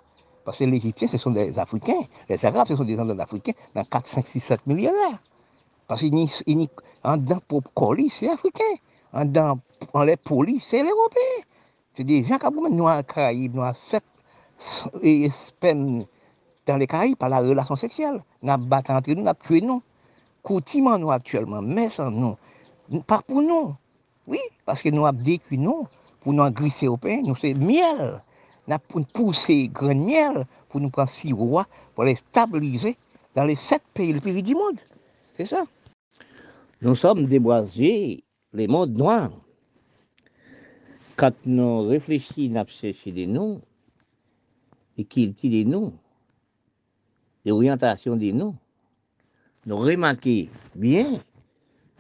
[SPEAKER 2] Parce que les Égyptiens, ce sont des Africains. Les Arabes, ce sont des descendants d'Africains dans 4, 5, 6, 7 millionnaires. Parce qu'en dans pour colis, c'est africain. En dans les polis, c'est l'Européen. C'est des gens qui ont nous en Caraïbes, nous en 7 et dans les Caraïbes par la relation sexuelle. Nous avons battu entre nous, nous avons tué nous. Coutume nous actuellement, mais sans nous. Pas pour nous. Oui, parce que nous avons détruit nous pour nous glisser au pain, nous c'est miel. Nous pour pousser grand miel pour nous prendre six rois pour les stabiliser dans les sept pays le pays du monde. C'est ça.
[SPEAKER 1] Nous sommes déboisés, les mondes noirs. Quand nous réfléchissons, nous cherchons des noms, et qui des noms, des orientations des noms, nous remarquons bien,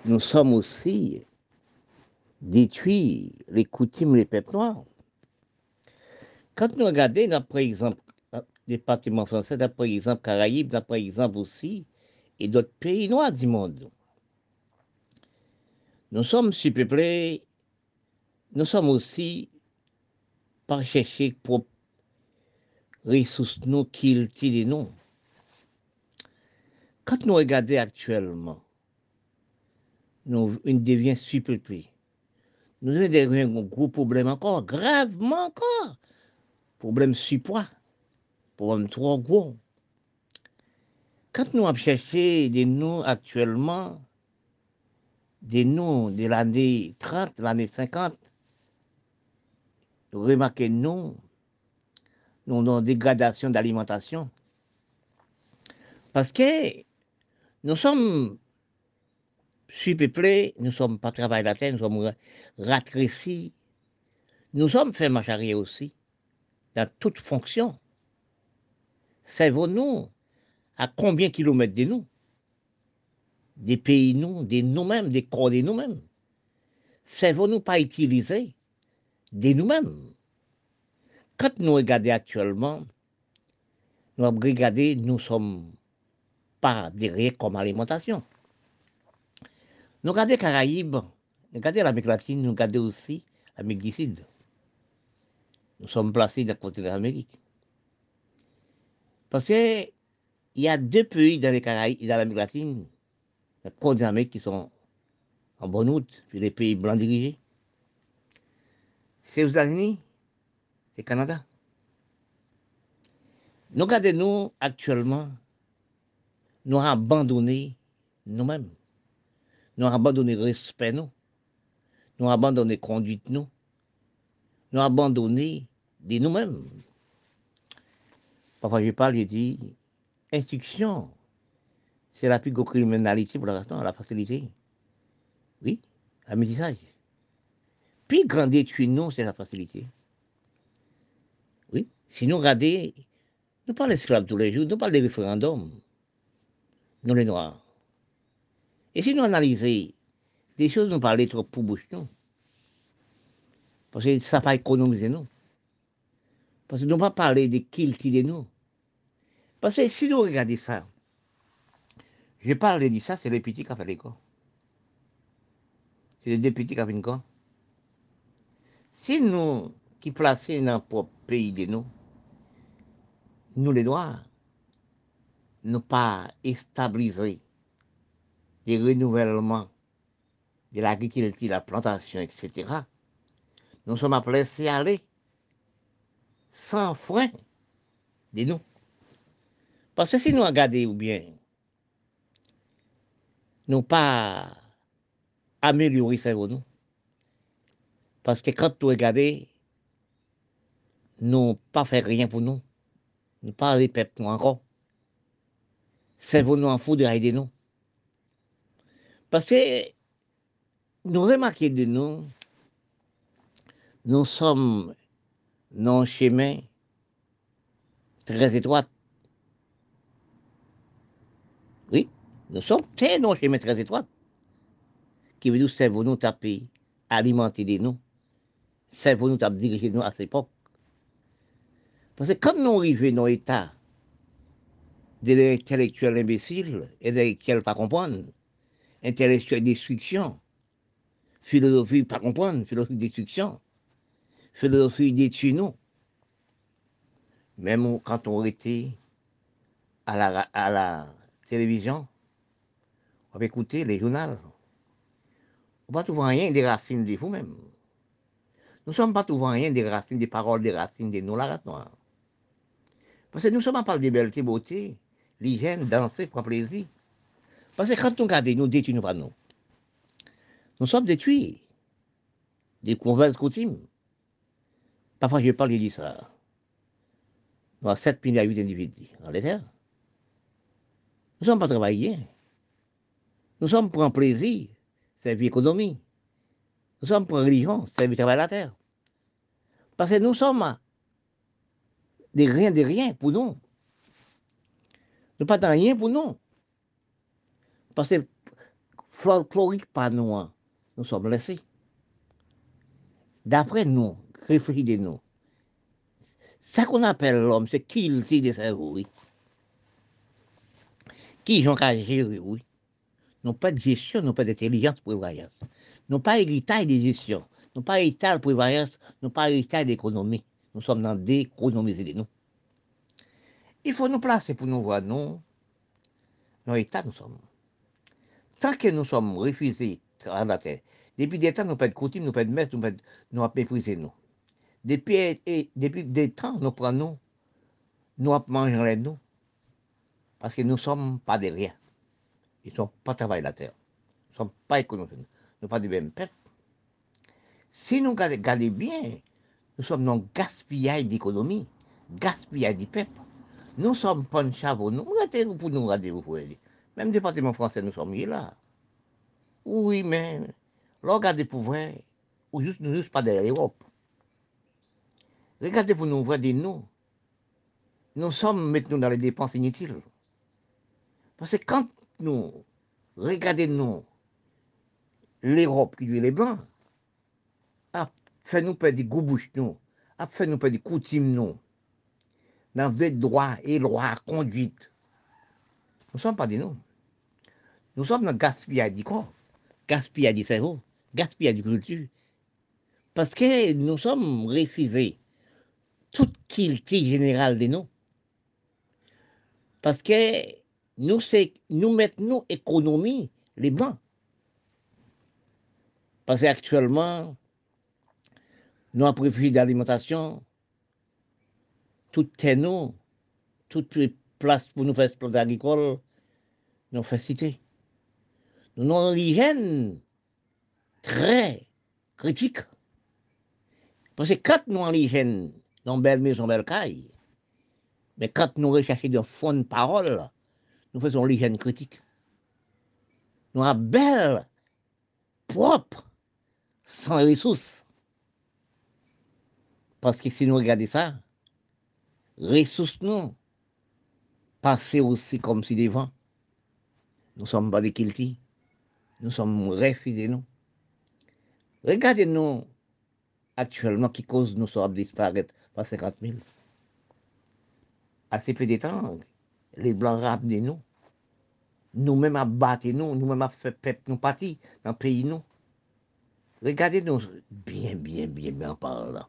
[SPEAKER 1] nous sommes aussi détruits les coutumes les peuples noirs. Quand nous regardons, par exemple, le département français, par exemple, Caraïbes, par exemple aussi, et d'autres pays noirs du monde, nous sommes surpeuplés, nous sommes aussi par chercher pour ressources nous, cultiver nous. Quand nous regardons actuellement, nous, on devient surpeuplé. Nous avons un gros problème encore, gravement encore. Problème surpoids, problème trop gros. Quand nous avons cherché des noms actuellement, des noms de l'année 30, l'année 50, nous remarquons nous, nous avons dégradation d'alimentation. Parce que nous sommes surpeuplés, nous sommes pas travail la terre, nous sommes ratrécis, nous sommes fait marche aussi, dans toute fonction. Savons-nous à combien kilomètres de nous? Des pays nous, de nous-mêmes, des corps de nous-mêmes. Savons-nous pas utiliser de nous-mêmes? Quand nous regardons actuellement, nous regardons, nous sommes pas derrière comme alimentation. Nous regardons Caraïbes, nous regardons l'Amérique latine, nous regardons aussi l'Amérique du Sud. Nous sommes placés d'un côté de l'Amérique. Parce qu'il y a deux pays dans les Caraïbes et dans l'Amérique latine, le côte d'Amérique qui sont en bonne route, puis les pays blancs dirigés. C'est aux États-Unis et Canada. Nous regardons nous actuellement nous avons abandonné nous-mêmes. Nous avons abandonné le respect, nous. Nous avons abandonné la conduite, nous. Nous avons abandonné de nous-mêmes. Parfois, je parle, je dis, instruction, c'est la plus grosse criminalité pour l'instant, la facilité. Oui, la métissage. Puis, grand détruit, nous, c'est la facilité. Oui, si nous regardons, nous parlons d'esclaves tous les jours, nous parlons de référendums nous les Noirs. Et si nous analysons des choses, nous parlons trop pour bouche, nous. Parce que ça pas économiser nous. Parce que nous ne pas parler de qui de nous. Parce que si nous ça, je parle de ça, c'est les petits qui ont fait l'école. C'est les deux petits qui ont fait l'école. Si nous, qui plaçons dans notre pays de nous, nous les Noirs, ne pas stabiliser les renouvellements de l'agriculture, la plantation, etc., nous sommes appelés à aller sans frein de nous. Parce que si nous regardons bien, nous pas améliorer ça nous. Parce que quand nous regardons, nous pas fait rien pour nous. Nous pas répéter encore cerveau nous en fout de aider nous. Parce que nous remarquons de nous, nous sommes dans un chemin très étroit. Oui, nous sommes un chemin très étroit. Qui veut dire cerveau nous taper, alimenter de nous. Cerveau nous taper diriger nous à cette époque. Parce que quand nous arrivons dans l'état de l'intellectuel imbécile, intellectuel pas comprendre, intellectuel destruction, philosophie pas comprendre, philosophie destruction, philosophie détruit nous. Même quand on était à la, à la télévision, on écouter les journaux. On ne va trouver rien des racines de vous-même. Nous ne sommes pas trouvés rien des racines, des paroles des racines de nous, la noire. Parce que nous sommes pas de belles beauté l'hygiène, danser, prendre plaisir. Parce que quand on regarde, nous détruisons pas nous. Nous sommes détruits. Des converses coutumes. Parfois, je parle, de ça. Nous avons 7 000 à 8 individus. Nous ne sommes pas travaillés. Nous sommes pour un plaisir, servir l'économie. Nous sommes pour une religion, servir travail la terre. Parce que nous sommes des rien de rien pour nous. Nous pas dans rien pour nous. Parce que folklorique pas nous, hein. nous sommes laissés. D'après nous, réfléchissez-nous. Ça qu'on appelle l'homme, c'est qui le de cerveau, oui. Qui j'en qu'à gérer, oui. Nous pas de gestion, nous pas d'intelligence pour voyage. Nous pas héritage de gestion. Nous pas héritage pour voyage, nous pas héritage d'économie. Nous sommes dans d'économiser de nous. Il faut nous placer pour nous voir, nous, dans l'état nous sommes. Tant que nous sommes refusés à la terre, depuis des temps, nous pas de coutume, nous pas de messe, nous pas nous avons méprisé nous. Depuis, et, depuis des temps, nous prenons, nous avons mangé les nous. Parce que nous ne sommes pas derrière. Ils ne sont pas travaillés la terre. Nous ne sommes pas économiques. Nous ne sommes pas du même peuple. Si nous regardons bien, nous sommes dans le gaspillage d'économie, gaspillage du peuple. Nous sommes pas un chaveau. Nous regardez pour nous regarder, vous pouvez Même département français, nous sommes là. Oui, mais, regardez pour vrai, ou juste, nous juste pas derrière l'Europe. Regardez pour nous voir des nous. Nous sommes maintenant dans les dépenses inutiles. Parce que quand nous regardons nous, l'Europe qui lui les a fait nous perdre des goubouches nous, a fait nous perdre des coutumes nous, dans des droits et lois, conduite. Nous ne sommes pas des nous. Nous sommes dans le gaspillage du corps, gaspillage du cerveau, gaspillage de culture. Parce que nous sommes refusés toute qualité générale de nous. Parce que nous, mettons économie les blancs. Parce qu'actuellement, nous avons prévu d'alimentation, tout est nous, toutes les places pour nous faire exploiter agricole, nous fait citer. Nous avons une hygiène très critique. Parce que quand nous avons l'hygiène dans belle maison, belle caille. Mais quand nous recherchons de fond de parole, nous faisons l'hygiène critique. Nous avons belle, propre, sans ressources. Parce que si nous regardons ça, ressources nous, passer aussi comme si devant. Nous ne sommes pas des kiltis. Nous sommes refusés, nous. Regardez-nous actuellement qui cause nous sommes disparaître par 50 000. Assez peu de temps, les Blancs ramenent nous. Nous-mêmes abattent nous, nous-mêmes à fait peuple nous partis dans le pays nous. Regardez-nous bien, bien, bien, bien par là.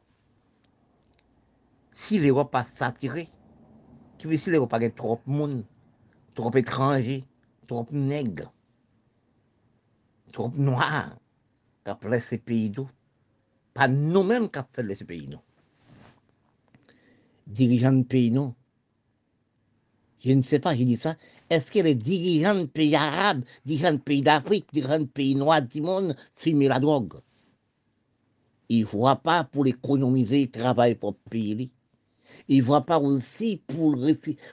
[SPEAKER 1] Si l'Europe a saturé, qui veut si l'Europe a trop de monde, trop étrangers, trop nègres, trop noirs, qui a ces pays d'eau, pas nous-mêmes qui avons fait ce pays, non. Dirigeants de pays, non. Je ne sais pas, j'ai dit ça. Est-ce que les dirigeants de pays arabes, dirigeants de pays d'Afrique, dirigeants de pays noirs du monde fument la drogue? Ils ne voient pas pour économiser, ils travaillent pour le pays. Ils ne voient pas aussi pour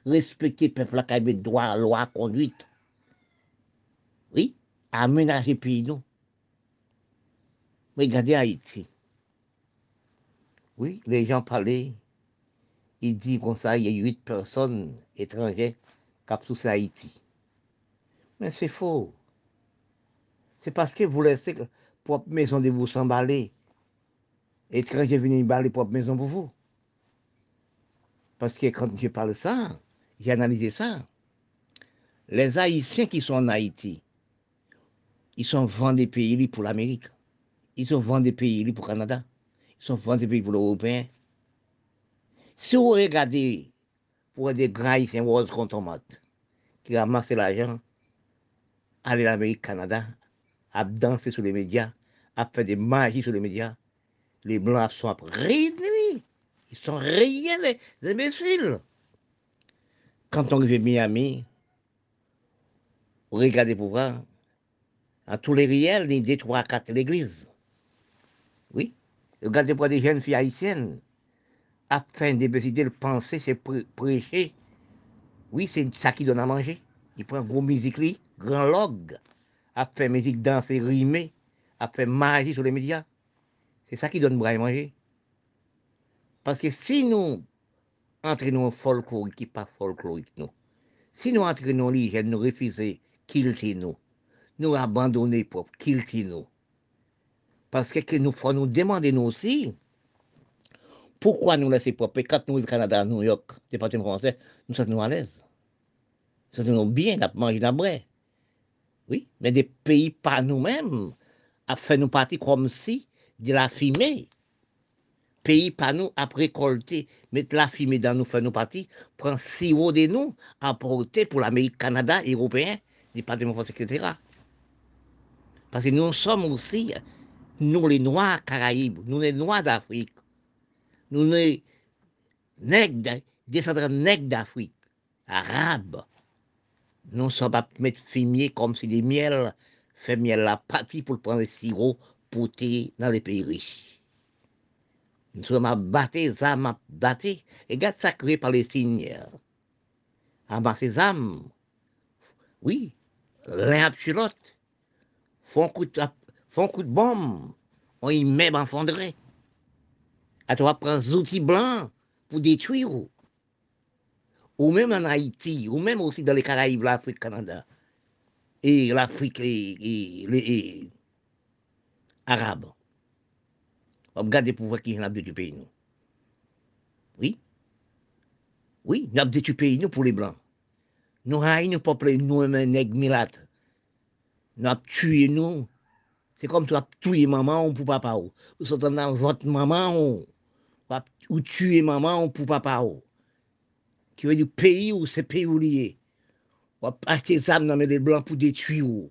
[SPEAKER 1] respecter le peuple qui a droit, loi, conduite. Oui, aménager le pays, non. Regardez Haïti. Oui, les gens parlaient. Ils disent comme ça, il y a huit personnes étrangères ont sous Haïti. Mais c'est faux. C'est parce que vous laissez propre maison de vous s'emballer. Étrangers viennent baller propre maison pour vous. Parce que quand je parle ça, j'ai analysé ça. Les Haïtiens qui sont en Haïti, ils sont vendus des pays pour l'Amérique. Ils sont vendus des pays pour le Canada sont des pays pour l'Européen. Si vous regardez pour des grands c'est rose contre tomate, qui ramassent l'argent, aller en Amérique, Canada, à danser sur les médias, à faire des magies sur les médias, les blancs sont réunis. Ils sont réels, les imbéciles. Quand on arrive à Miami, regardez pour voir, à tous les réels, il a trois, quatre l'église. Oui. Regardez pour des jeunes filles haïtiennes, afin de décider de penser, c'est prêcher. Oui, c'est ça qui donne à manger. Il prend gros musique, grand log, a fait musique danser, rimer, a fait magie sur les médias. C'est ça qui donne à manger. Parce que si nous entraînons folklorique qui n'est pas folklorique, nous, si nous entraînons l'hygiène, nous refusons qu'il nous, nous abandonner pour quitter nous. Parce que, que nous faut nous demander nous aussi, pourquoi nous laisser propre quand nous au Canada, New York, département français, nous sommes à l'aise? Nous sommes bien, à manger d'abré. Oui, mais des pays pas nous-mêmes, a fait nous partir comme si de la fumée. Pays pas nous a récolté, mettre la fumée dans nous, faire nous partir, prendre sirop de nous, apporter pour l'Amérique, Canada, européen, département français, etc. Parce que nous sommes aussi, nous les Noirs Caraïbes, nous les Noirs d'Afrique, nous les nègres, descendants d'Afrique, arabes. Nous sommes à mettre fumier comme si les miels, fait miel la partie pour prendre le sirop pour dans les pays riches. Nous sommes les âmes, à battre, et garde sacré par les signes. Amasser les âmes, oui, l'un l'autre, font coup de, font coup de bombe, on y met enfondré. À toi, prendre des outils blancs pour détruire. Ou même en Haïti, ou même aussi dans les Caraïbes, l'Afrique, Canada, et l'Afrique et, les Arabes. Regardez pour voir qui est du pays, nous. Oui? Oui, nous avons du pays, nous, pour les Blancs. Nous avons nous peuple, nous, nègres milat. Nous avons tué, nous. C'est comme tu as tué maman pour papa. Vous êtes dans votre maman, ou tuer maman pour papa. Qui veut du pays ou c'est pays où lié. Ou acheter des armes dans les blancs pour détruire.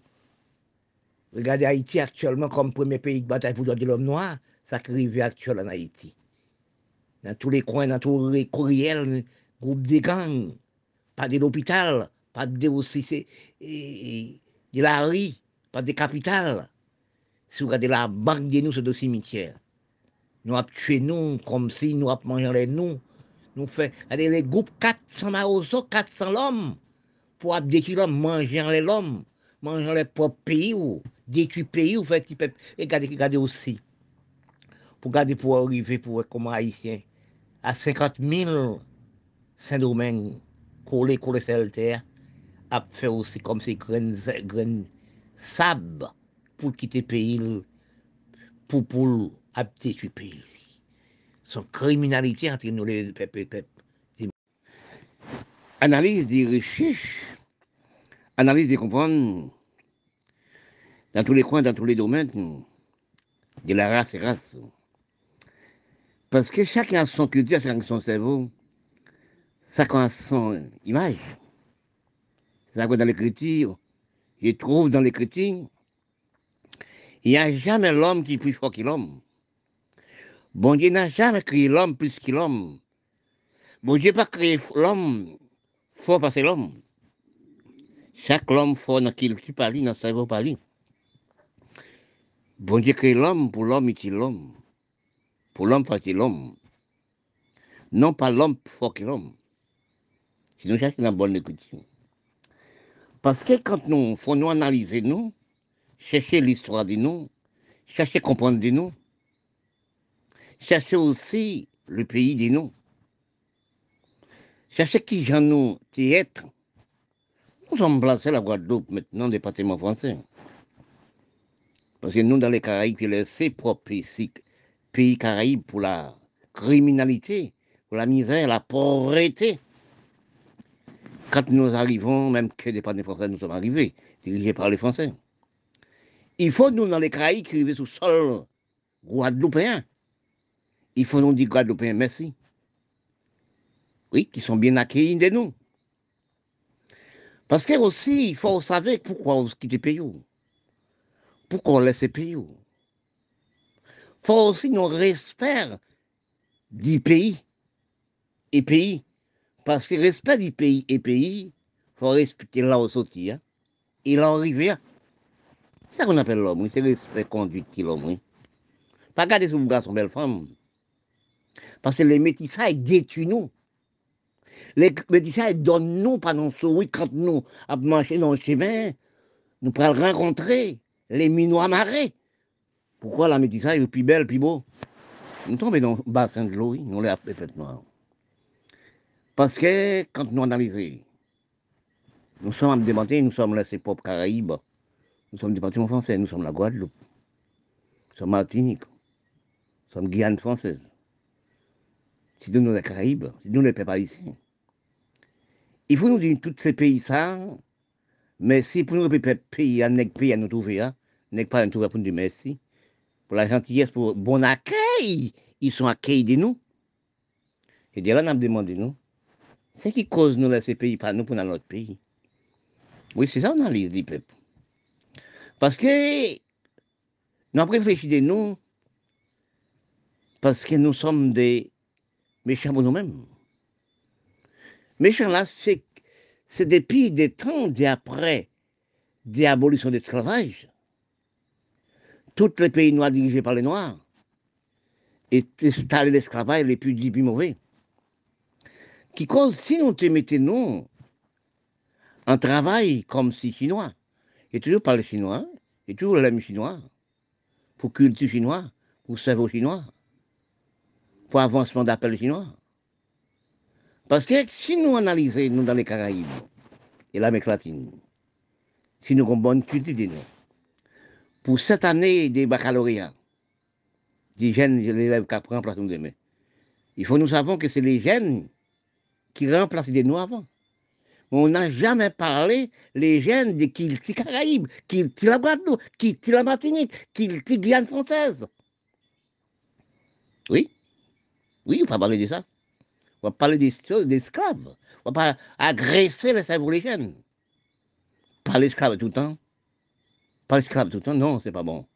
[SPEAKER 1] Regardez Haïti actuellement comme premier pays de bataille pour de l'homme noir. Ça arrive actuellement en Haïti. Dans tous les coins, dans tous les courriels, groupe de gangs, pas de l'hôpital, pas de aussi, de la rue, pas de capitale. Si vous regardez la banque de nous, c'est de cimetière. Nous avons tué nous comme si nous avons mangé les nous. Nous faisons les groupes 400 marosos, 400 l'homme, pour détruire manger les l'homme, manger les propres pays, ou détruire pays, ou petit peu. Regardez, regardez aussi. Pour garder pour arriver pour comme haïtien, à 50 000 Saint-Domingue, collé, collé sur la terre, a fait aussi comme ces graines, graines sable pour quitter le pays, pour, pour a détruit pays. Son criminalité entre nous les peuples.
[SPEAKER 2] Analyse des recherches, analyse des comprendre dans tous les coins, dans tous les domaines de la race et race. Parce que chacun a son culture, chacun son cerveau, chacun a son image. C'est ça dans l'écriture, je trouve dans l'écriture, il n'y a jamais l'homme qui est plus fort que l'homme. Bon Dieu n'a jamais créé l'homme plus que l'homme. Bon Dieu n'a pas créé l'homme fort parce que l'homme. Chaque homme fort dans qui il parle, dans le cerveau parle. Bon Dieu crée l'homme pour l'homme est l'homme. Pour l'homme parce que l'homme. Non pas l'homme fort que l'homme. Sinon, cherchons la bonne écriture. Parce que quand nous faut analyser nous, chercher l'histoire de nous, chercher comprendre de nous, chercher aussi le pays des nous. Chercher qui j'en nous être. Nous sommes placés à la Guadeloupe maintenant, département français. Parce que nous, dans les Caraïbes, laissé propre pays, pays Caraïbes pour la criminalité, pour la misère, la pauvreté. Quand nous arrivons, même que des français, nous sommes arrivés, dirigés par les Français. Il faut nous, dans les Caraïbes, vivent sous sol guadeloupéen, il faut nous dire Guadeloupéens merci. Oui, qui sont bien accueillis de nous. Parce que aussi, il faut savoir pourquoi on quitte le pays. Pourquoi on laisse le pays. Il faut aussi nous respect du pays et pays. Parce que respect du pays et pays, il faut respecter là où sortir hein. et là où arriver. C'est ça qu'on appelle l'homme, c'est le respect conduit de l'homme. Pas garder ce garçon belle femme. Parce que les métissages détruisent nous. Les métissages donnent nous, pas non oui, quand nous à marcher dans le chemin, nous pourrons rencontrer les minois marés. Pourquoi la métissage est plus belle, plus beau? Nous tombons dans le bassin de l'eau, nous les fait noirs. Parce que quand nous analysons, nous sommes à nous sommes laissés pauvres Caraïbes,
[SPEAKER 1] Nous sommes département français, nous sommes la Guadeloupe. Nous sommes Martinique. Nous sommes Guyane française. C'est nous les Caraïbes, c'est nous les peuples ici. Il faut nous dire tous ces pays ça, mais si pour nous les pays, à nous pays à nous trouver, hein, n'est pas nous trouver pour nous dire merci, pour la gentillesse, pour bon accueil, ils sont accueillis de nous. Et de là, on a demandé nous, c'est qui cause nous laisser pays pas nous pour dans notre pays? Oui, c'est ça on analyse les peuples. Parce que nous avons réfléchi de nous, parce que nous sommes des méchants pour nous-mêmes. Méchants là, c'est, c'est depuis des temps d'après l'abolition de l'esclavage. Tous les pays noirs dirigés par les Noirs et installé l'esclavage les plus, les plus mauvais. Qui cause, si nous te mettons nous en travail comme si chinois, et toujours parler chinois, et toujours l'aime chinois, pour culture chinois, pour cerveau chinois, pour avancement d'appel chinois. Parce que si nous analysons, nous, dans les Caraïbes et l'Amérique latine, si nous avons bonne culture de nous, pour cette année des baccalauréats, des jeunes élèves qui apprennent place demain, il faut nous savons que c'est les jeunes qui remplacent des nous avant. On n'a jamais parlé les jeunes de Kilti Caraïbes, Kilti la Guadeloupe, Kilti la Martinique, Kilti Guyane française. Oui, oui, on va parler de ça. On va parler des choses d'esclaves. On va pas agresser les cerveaux les jeunes. Pas l'esclave tout le temps. Pas l'esclave tout le temps, non, c'est pas bon.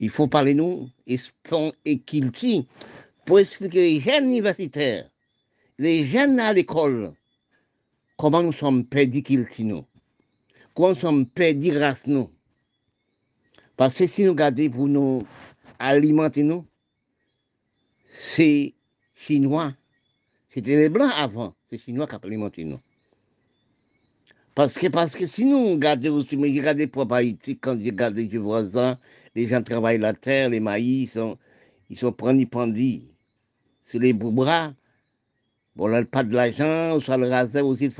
[SPEAKER 1] Il faut parler nous, espion et Kilti, pour expliquer les jeunes universitaires, les jeunes à l'école, comment nous sommes perdus Kilti nous. Comment nous sommes perdus grâce nous. Parce que si nous regardons pour nous alimenter nous, c'est chinois. C'était les blancs avant, c'est chinois qui alimenté nous. Parce que, parce que si nous regardons aussi, mais regardez pour Haïti, quand je regarde les voisins, les gens travaillent la terre, les maïs, sont, ils sont prenus pendis sur les bras. Bon, là, pas de l'argent, soit le aussi,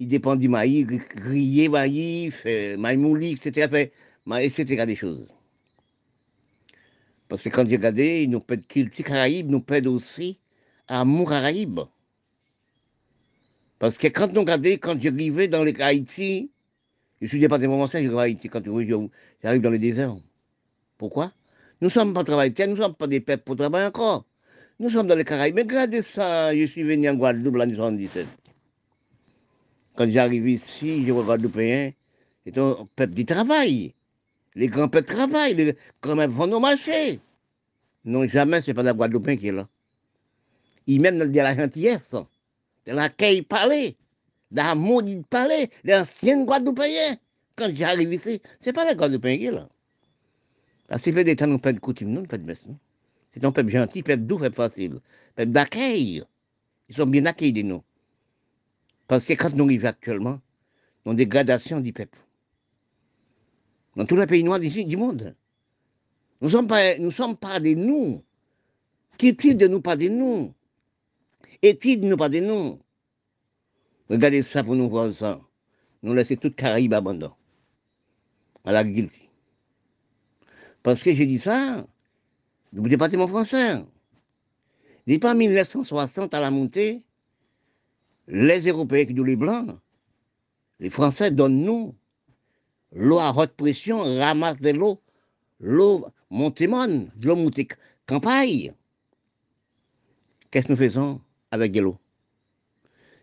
[SPEAKER 1] il dépend du maïs, griller maïs, maïs mouli, etc., fait, etc., des choses. Parce que quand j'ai regardé, nous perdent culture Caraïbes, nous perdent aussi amour Caraïbes. Parce que quand nous regardons, quand j'arrivais dans les Haïti, je suis département français, j'arrive à Haïti, quand j'arrive dans le désert. Pourquoi? Nous ne sommes pas travailleurs, nous ne sommes pas des peuples pour travailler encore. Nous sommes dans les Caraïbes. Mais regardez ça, je suis venu en Guadeloupe l'année 77. Quand j'arrive ici, je vois Guadeloupéen, c'est un peuple qui travaille. Les grands peuples travaillent, les grands peuples vont au marché. Non, jamais, ce n'est pas la Guadeloupéen qui est là. Il même de la gentillesse de l'accueil parlé, de la maudite parler, l'ancien Guadeloupéen. Quand j'arrive ici, ce n'est pas la Guadeloupéen qui est là. Parce que des temps, nous pas de coutume, nous, pas de messe, C'est un peuple gentil, peuple doux, peuple facile, peuple d'accueil. Ils sont bien accueillis de nous. Parce que quand nous vivons actuellement, dans des gradations du peuple, dans tous les pays noirs du monde, nous ne sommes, pas, nous sommes pas des nous. Qui tire de nous pas des nous Étude nous pas de nous. Regardez ça pour nous voir ça. Nous laissons toute Caraïbe abandon. À la guilty. Parce que j'ai dit ça, du département français. Depuis 1960 à la montée, les Européens qui sont les Blancs, les Français donnent nous l'eau à haute pression, ramassent de l'eau, l'eau montémone, de l'eau montée campagne. Qu'est-ce que nous faisons avec de l'eau?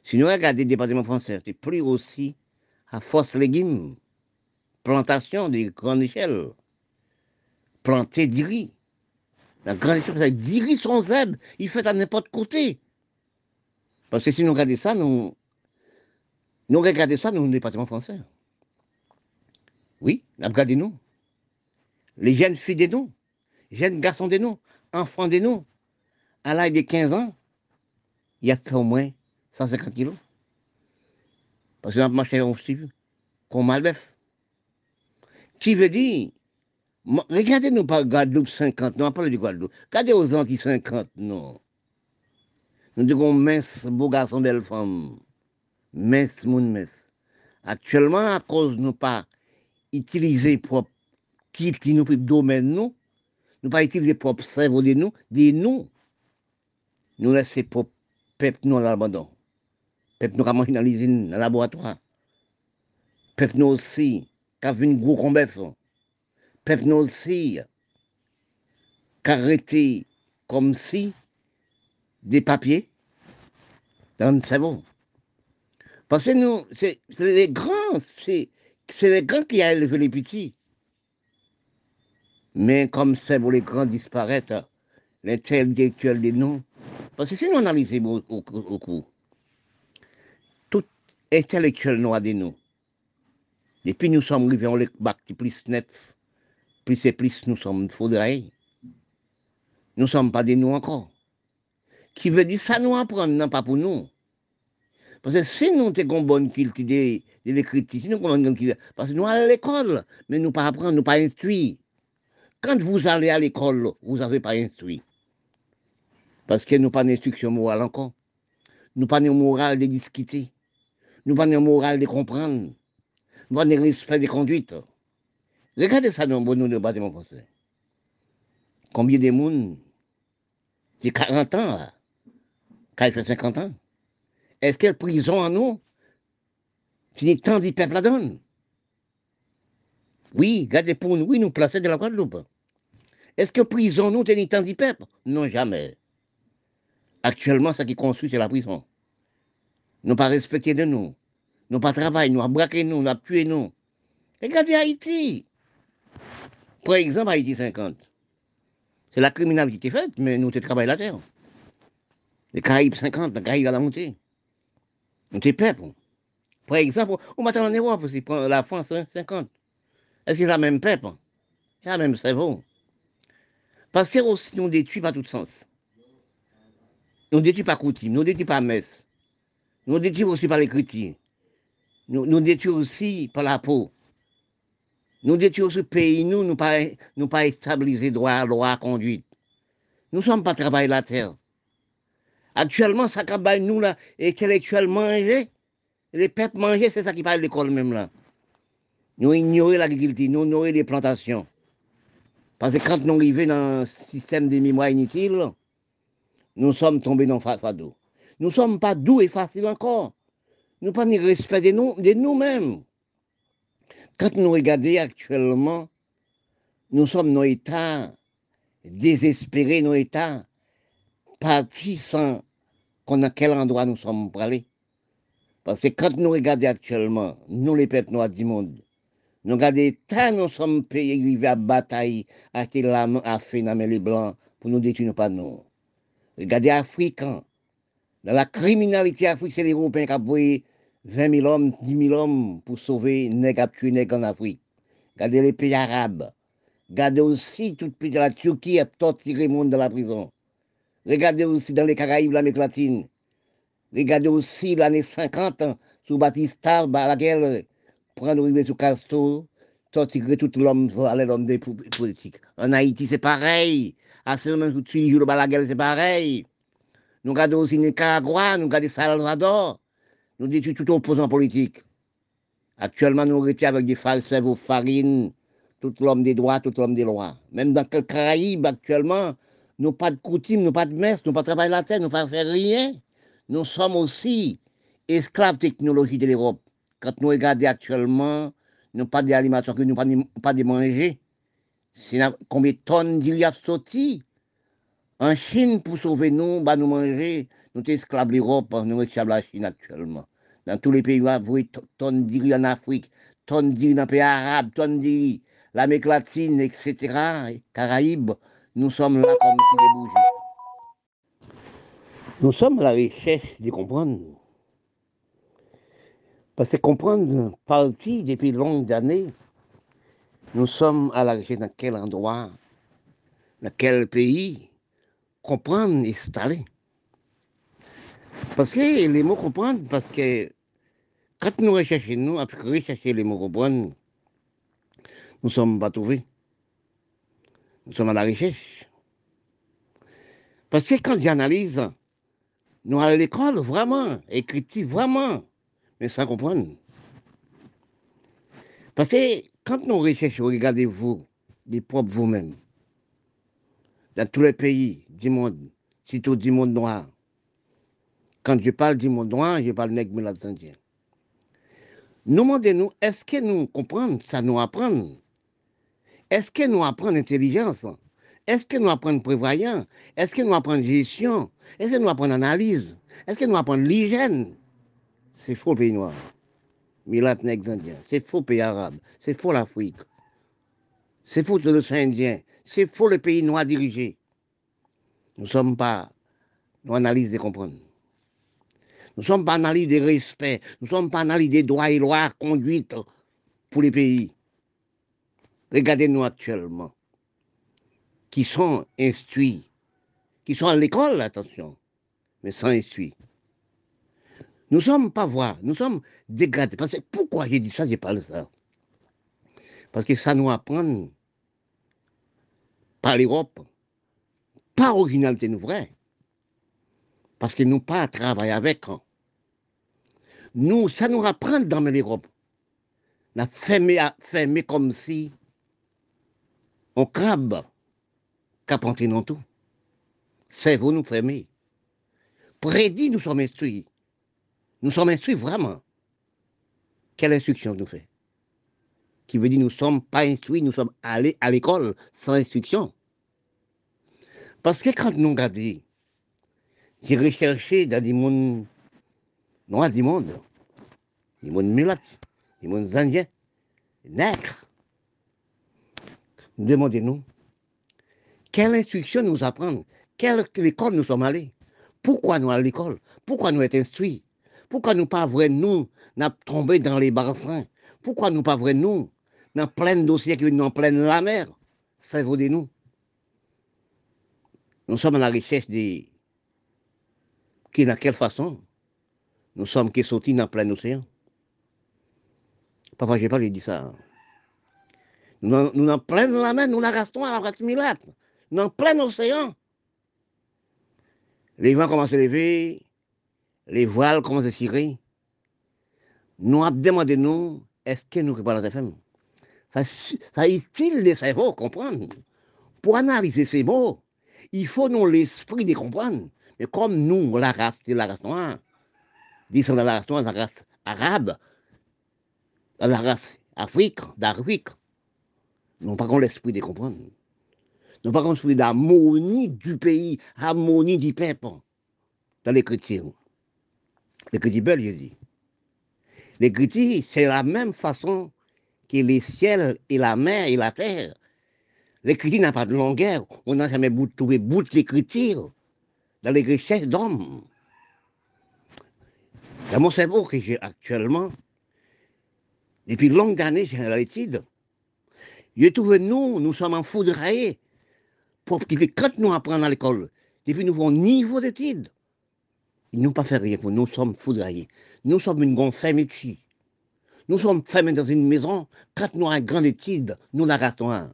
[SPEAKER 1] Si nous regardons le département français, c'est plus aussi à force légumes, plantation de grande échelle, planter du riz. La grande échelle, c'est du riz sans zèbre, il fait à n'importe côté. Parce que si nous regardons ça, nous, nous regardons ça dans le département français. Oui, regardez-nous. Les jeunes filles des nous, jeunes garçons des nous, enfants des nous, à l'âge de 15 ans, il y a au moins 150 kilos. Parce que on a aussi comme malbef. Qui veut dire, regardez-nous pas Guadeloupe 50, non, on parle de Guadeloupe. Regardez aux Antilles 50, non. Nous disons mince, beau garçon, belle femme. Mince, mon mince. Actuellement, à cause de nous pas utiliser propre qui qui nous domaine nous, nous pas utiliser propre cerveau de nous, de nous. Nous laisser propre peuple nous à l'abandon. Peuple nous a mangé dans l'usine, dans le laboratoire. Peuple nous aussi, qui a vu une gros combat. Peuple nous aussi, qui a arrêté comme si des papiers dans le cerveau. Parce que nous, c'est les grands, c'est les grands qui ont élevé les petits. Mais comme c'est pour les grands disparaître, l'intellectuel des noms, parce que si nous analysons au, au, coup, tout intellectuel noir des noms, depuis nous sommes arrivés en bac plus net, plus et plus nous sommes faudrait. Nous ne sommes pas des nous encore. Qui veut dire ça nous apprendre, non pas pour nous. Parce que si nous avons une bonne culture de, l'écriture, si nous avons une culture, parce que nous allons à l'école, mais nous pas apprendre, nous pas instruire. Quand vous allez à l'école, vous n'avez pas instruit. Parce que nous pas d'instruction morale encore. Nous pas de morale de discuter. Nous pas de morale de comprendre. Nous pas de respect des conduites. Regardez ça dans le bon de bâtiment français. Combien de monde, c'est 40 ans, quand il fait 50 ans. Est-ce a prison en nous? C'est tant de peuple la donne. Oui, regardez pour nous, oui, nous placer de la Guadeloupe. Est-ce que prison nous, c'est tant de peuple Non, jamais. Actuellement, ce qui construit, c'est la prison. Nous pas respecter de nous. Nous pas travailler, nous avons braqué nous, nous avons tué nous. Regardez Haïti. Par exemple, Haïti 50. C'est la criminalité faite, mais nous, travaillons la terre. Les Caraïbes 50, les Caraïbes à la montée. Nous, c'est peuple. Par exemple, on va en Europe aussi, la France 50. Est-ce que c'est la même peuple C'est la même cerveau. Parce que aussi, nous ne détruisons pas tout sens. Nous ne détruisons pas coutume, nous ne détruisons pas messe. Nous ne détruisons aussi par l'écriture. Nous, nous détruisons aussi par la peau. Nous détruisons ce pays, nous, nous pas, nous pas stabiliser droit, loi, conduite. Nous ne sommes pas travailler la terre. Actuellement, ça travaille nous là, intellectuellement manger. Les peuples manger, c'est ça qui parle de l'école même là. Nous ignorons l'agriculture, nous ignorons les plantations. Parce que quand nous arrivons dans un système de mémoire inutile, nous sommes tombés dans le d'eau. Nous ne sommes pas doux et faciles encore. Nous pas ni respect de nous-mêmes. Quand nous regardons actuellement, nous sommes dans état désespérés, nos états partis sans a quel endroit nous sommes aller. Parce que quand nous regardons actuellement, nous les peuples noirs du monde, nous regardons tant nous sommes payés, arrivés à bataille, à l'âme, à faire les blancs pour nous détruire pas nous. Regardez Africains. Dans la criminalité africaine, c'est les Européens qui ont 20 000 hommes, 10 000 hommes pour sauver les tuer les en Afrique. Regardez les pays arabes. Regardez aussi tout pays de la Turquie a torturé le monde dans la prison. Regardez aussi dans les Caraïbes, l'Amérique latine. Regardez aussi l'année 50, sous Batista, la guerre, prendre arriver sous Castro, torturer tout l'homme, l'homme des politiques. En Haïti, c'est pareil. À ce moment où la guerre, c'est pareil. Nous regardons aussi Nicaragua, nous regardons Salvador. Nous disons tout opposant politique. Actuellement, nous sommes avec des cerveaux farines, tout l'homme des droits, tout l'homme des lois. Même dans le Caraïbes, actuellement, nous pas de coutume, nous pas de messe, nous pas de travail la terre, nous pas faire rien. Nous sommes aussi esclaves technologie de l'Europe. Quand nous regardons actuellement, nous pas d'alimentation nous pas pas de manger. Combien de tonnes a sorti? En Chine pour sauver nous, bah nous manger. Nous sommes esclaves de l'Europe, nous sommes esclaves de la Chine actuellement. Dans tous les pays, vous voyez tonnes d'il en Afrique, tonnes d'il dans les pays arabes, tonnes d'il l'Amérique latine, etc., Caraïbes. Nous sommes là comme si des bougies. Nous sommes à la recherche de comprendre. Parce que comprendre partie depuis longues années, nous sommes à la recherche dans quel endroit, dans quel pays, comprendre et installer. Parce que les mots comprendre, parce que quand nous recherchons, nous, après rechercher les mots comprendre, nous ne sommes pas trouvés. Nous sommes à la recherche. Parce que quand j'analyse, nous allons à l'école vraiment, écriture vraiment, mais sans comprendre. Parce que quand nous recherchons, regardez-vous, des propres vous-même, dans tous les pays du monde, surtout du monde noir. Quand je parle du monde noir, je parle nègre. Nous demandons-nous, est-ce que nous comprenons, ça nous apprend Est-ce que nous apprenons l'intelligence? Est-ce que nous apprenons prévoyant Est-ce que nous apprenons gestion? Est-ce que nous apprenons analyse? Est-ce que nous apprenons l'hygiène? C'est faux pays noir. Milat indien. C'est faux pays arabe. C'est faux l'Afrique. C'est faux l'océan Indien. C'est faux le pays noir dirigé. Nous ne sommes pas, nous analysons de comprendre. Nous ne sommes pas analysés des respect. Nous ne sommes pas analysés des droits et lois, conduites pour les pays. Regardez-nous actuellement, qui sont instruits, qui sont à l'école, attention, mais sans instruits. Nous sommes pas voix, nous sommes dégradés. Parce que, pourquoi j'ai dit ça, j'ai parlé de ça Parce que ça nous apprend par l'Europe, pas originalité nous vrai. Parce que nous pas travailler avec. Nous, ça nous apprend dans l'Europe. On a fermé, fermé comme si on crabe capanté dans tout. vous nous fermer. Prédit, nous sommes instruits. Nous sommes instruits vraiment. Quelle instruction nous fait? Qui veut dire nous ne sommes pas instruits, nous sommes allés à l'école sans instruction. Parce que quand nous regardons, j'ai recherché dans des mondes noirs du monde, des mondes mulattes, des mondes indiens, nègres. Nous demandons-nous, quelle instruction nous apprendre? Quelle école nous sommes allés? Pourquoi nous à l'école? Pourquoi nous être instruits? Pourquoi nous pas vrai nous, n'a tombé dans les bassins Pourquoi nous pas vrai nous, dans plein de dossiers qui sont en pleine la mer? Ça vaut de nous. Nous sommes à la recherche de qui, de quelle façon? Nous sommes qui sortis dans plein océan. Papa, je n'ai pas dit ça. Nous, en pleine la mer, nous la restons à la race milate. Nous en plein océan. Les vents commencent à lever, les voiles commencent à tirer. Nous avons demandé, nous, est-ce que nous préparons la femmes Ça, ça utile les cerveaux, comprendre? Pour analyser ces mots, il faut nous l'esprit de comprendre. Mais comme nous, la race, c'est la race noire, disons la race noire, la race arabe, la race afrique, d'Afrique, n'avons pas l'esprit de comprendre. N'avons pas l'esprit d'harmonie du pays, harmonie du peuple dans l'écriture. L'écriture belle, je dis. L'écriture, c'est la même façon que les ciels et la mer et la terre. L'écriture n'a pas de longueur. On n'a jamais trouvé bout de l'écriture dans les richesses d'hommes. Dans mon cerveau que j'ai actuellement, depuis longues années, j'ai l'étude. Je trouve nous, nous sommes en foudroyés. Pour que quand nous apprenons à l'école, depuis nous avons niveau d'études, ils n'ont pas fait rien pour nous, nous sommes foudroyés. Nous sommes une grande famille ici. Nous sommes fermés dans une maison, quand nous avons grande étude, nous la ratons.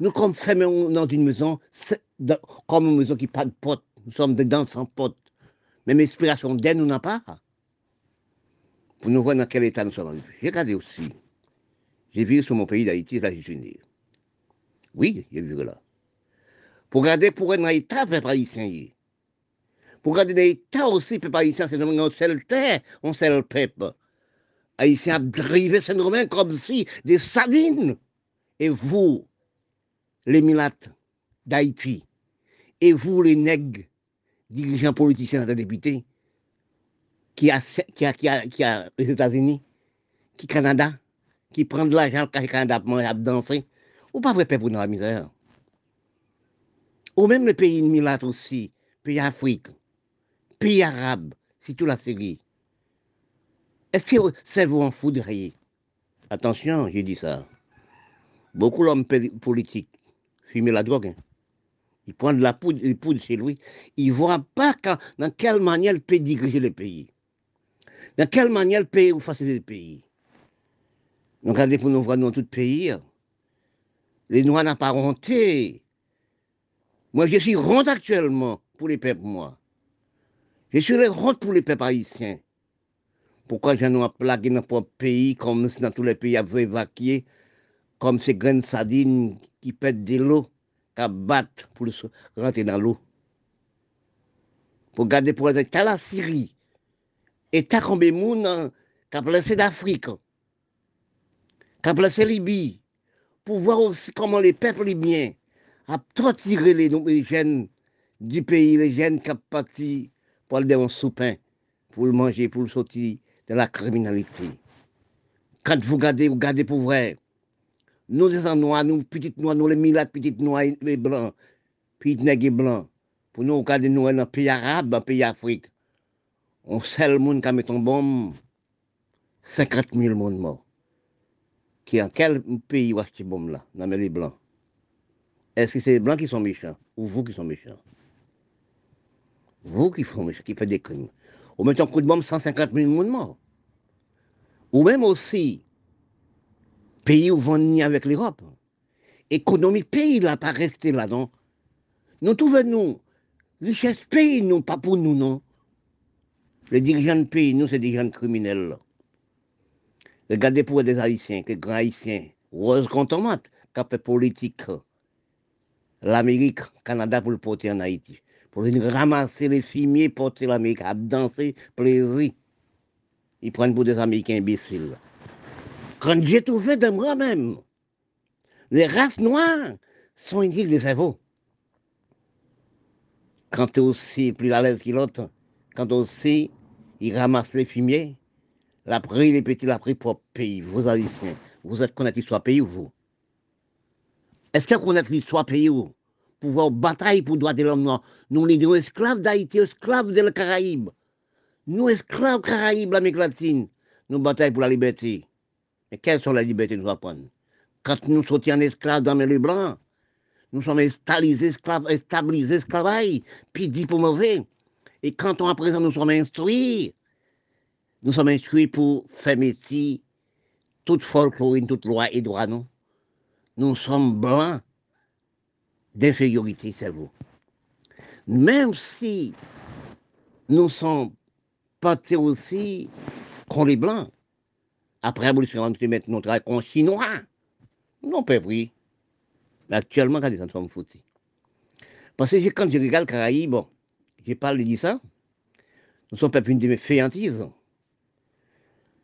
[SPEAKER 1] Nous sommes fermés dans une maison, comme une maison qui n'a pas de potes. Nous sommes dedans sans potes. Même inspiration d'aide, nous n'avons pas. Pour nous voir dans quel état nous sommes. J'ai regardé aussi. J'ai vu sur mon pays d'Haïti, là, je suis né. Oui, j'ai vu là. Pour regarder pour un état, peuple haïtien. Pour regarder l'état aussi, peuple haïtien, c'est un seul terre, un seul peuple. Haïtien a drivé saint romain comme si des sardines. Et vous, les milates d'Haïti, et vous, les nègres, dirigeants politiciens et députés, qui a, qui a, qui a, qui a les États-Unis, qui Canada, qui prend de l'argent au Canada pour danser, ou pas vrai pour dans la misère. Ou même les pays milates aussi, pays Afrique, pays arabes, c'est tout la série. Est-ce que c'est vous en foudriez Attention, j'ai dit ça. Beaucoup d'hommes politiques fumer la drogue. Hein. Il prend de la poudre, chez lui. Il ne voit pas dans quelle manière il peut diriger le pays. Dans quelle manière il peut faciliter le pays. Regardez pour nous voir dans tout le pays. Les Noirs n'ont pas honté. Moi, je suis honte actuellement pour les peuples, moi. Je suis honte pour les peuples haïtiens. Pourquoi j'en ai plagué dans notre pays, comme dans tous les pays, à évacuer comme ces graines sardines qui pètent de l'eau, qui battent pour rentrer dans l'eau. Pour garder pour être la Syrie, et t'as combien de monde qui a d'Afrique, placé Libye, pour voir aussi comment les peuples libyens ont torturé les, jeunes du pays, les jeunes qui ont parti pour aller un soupin, pour le manger, pour le sortir de la criminalité. Quand vous regardez, vous regardez pour vrai. Nous, les noirs, nous, petites noirs, nous, les milates, petites noirs, les blancs, petites nègres blancs, pour nous regarder, nous, dans pays arabe, dans un pays Afrique, on sait le monde qui a mis un bombe, 50 000 monde morts. Qui en quel pays où cette bombe là, dans les blancs Est-ce que c'est les blancs qui sont méchants ou vous qui sont méchants? Vous qui faites des crimes. Ou mettez un coup de bombe, 150 000 monde morts. Ou même aussi, pays où vont avec l'Europe. Économique pays là, pas rester là, non Nous trouvons, nous, richesse pays, non, pas pour nous, non. Les dirigeants de pays, nous, c'est des gens criminels. Là. Regardez pour des Haïtiens, que grands Haïtiens, Rose Contomate, qui fait politique, l'Amérique, Canada pour le porter en Haïti. Pour venir ramasser les fumiers, porter l'Amérique, à danser, plaisir. Ils prennent pour des Américains imbéciles. Quand j'ai trouvé de moi-même, les races noires sont inutiles de cerveau. Quand tu es aussi plus à l'aise que l'autre, quand aussi ils ramassent les fumiers, la pris les petits, la pris pour pays. Vous Haïtiens, vous êtes connaître l'histoire pays ou vous? Est-ce vous connaissez l'histoire pays ou? Pour voir bataille pour droit de l'homme. Nous, les esclaves d'Haïti, esclaves de la Caraïbe. Nous, esclaves Caraïbes, l'Amérique latine, nous bataillons pour la liberté. Mais quelles sont les libertés que nous apprenons? Quand nous sommes en esclaves dans les blancs, nous sommes stabilisés, esclaves, stabilisés, esclavages, puis dit pour mauvais. Et quand on, à présent nous sommes instruits, nous sommes instruits pour faire métier, toute folklorine, toute loi et droit, non? Nous sommes blancs d'infériorité, c'est vous. Même si nous sommes partis aussi contre les blancs, après l'abolition, nous mettre notre travail contre chinois. Non, pas oui. Mais actuellement, quand nous sommes foutus. Parce que quand je regarde Caraïbes, bon, j'ai parlé de ça, nous sommes pas une de mes.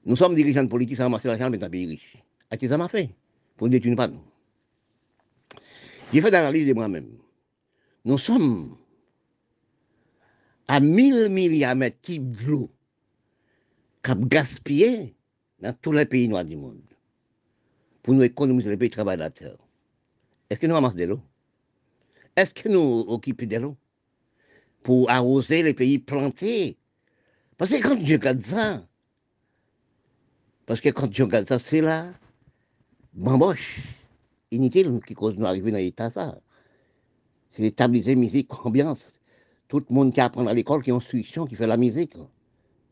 [SPEAKER 1] Nous sommes dirigeants politiques à ramasser l'argent dans un pays riche. Qui ça m'a fait Pour ne détruire pas nous. J'ai fait l'analyse de moi-même. Nous sommes à 1000 milliards de mètres de l'eau qui gaspillé dans tous les pays noirs du monde pour nous économiser les pays travaillateurs. Est-ce que nous ramassons de l'eau? Est-ce que nous occupons de l'eau pour arroser les pays plantés? Parce que quand je regarde ça, parce que quand je regarde ça, c'est là, bamboche, inutile qui cause nous arriver dans l'état ça. C'est stabiliser musique, ambiance. Tout le monde qui apprend à l'école, qui a instruction, qui fait la musique.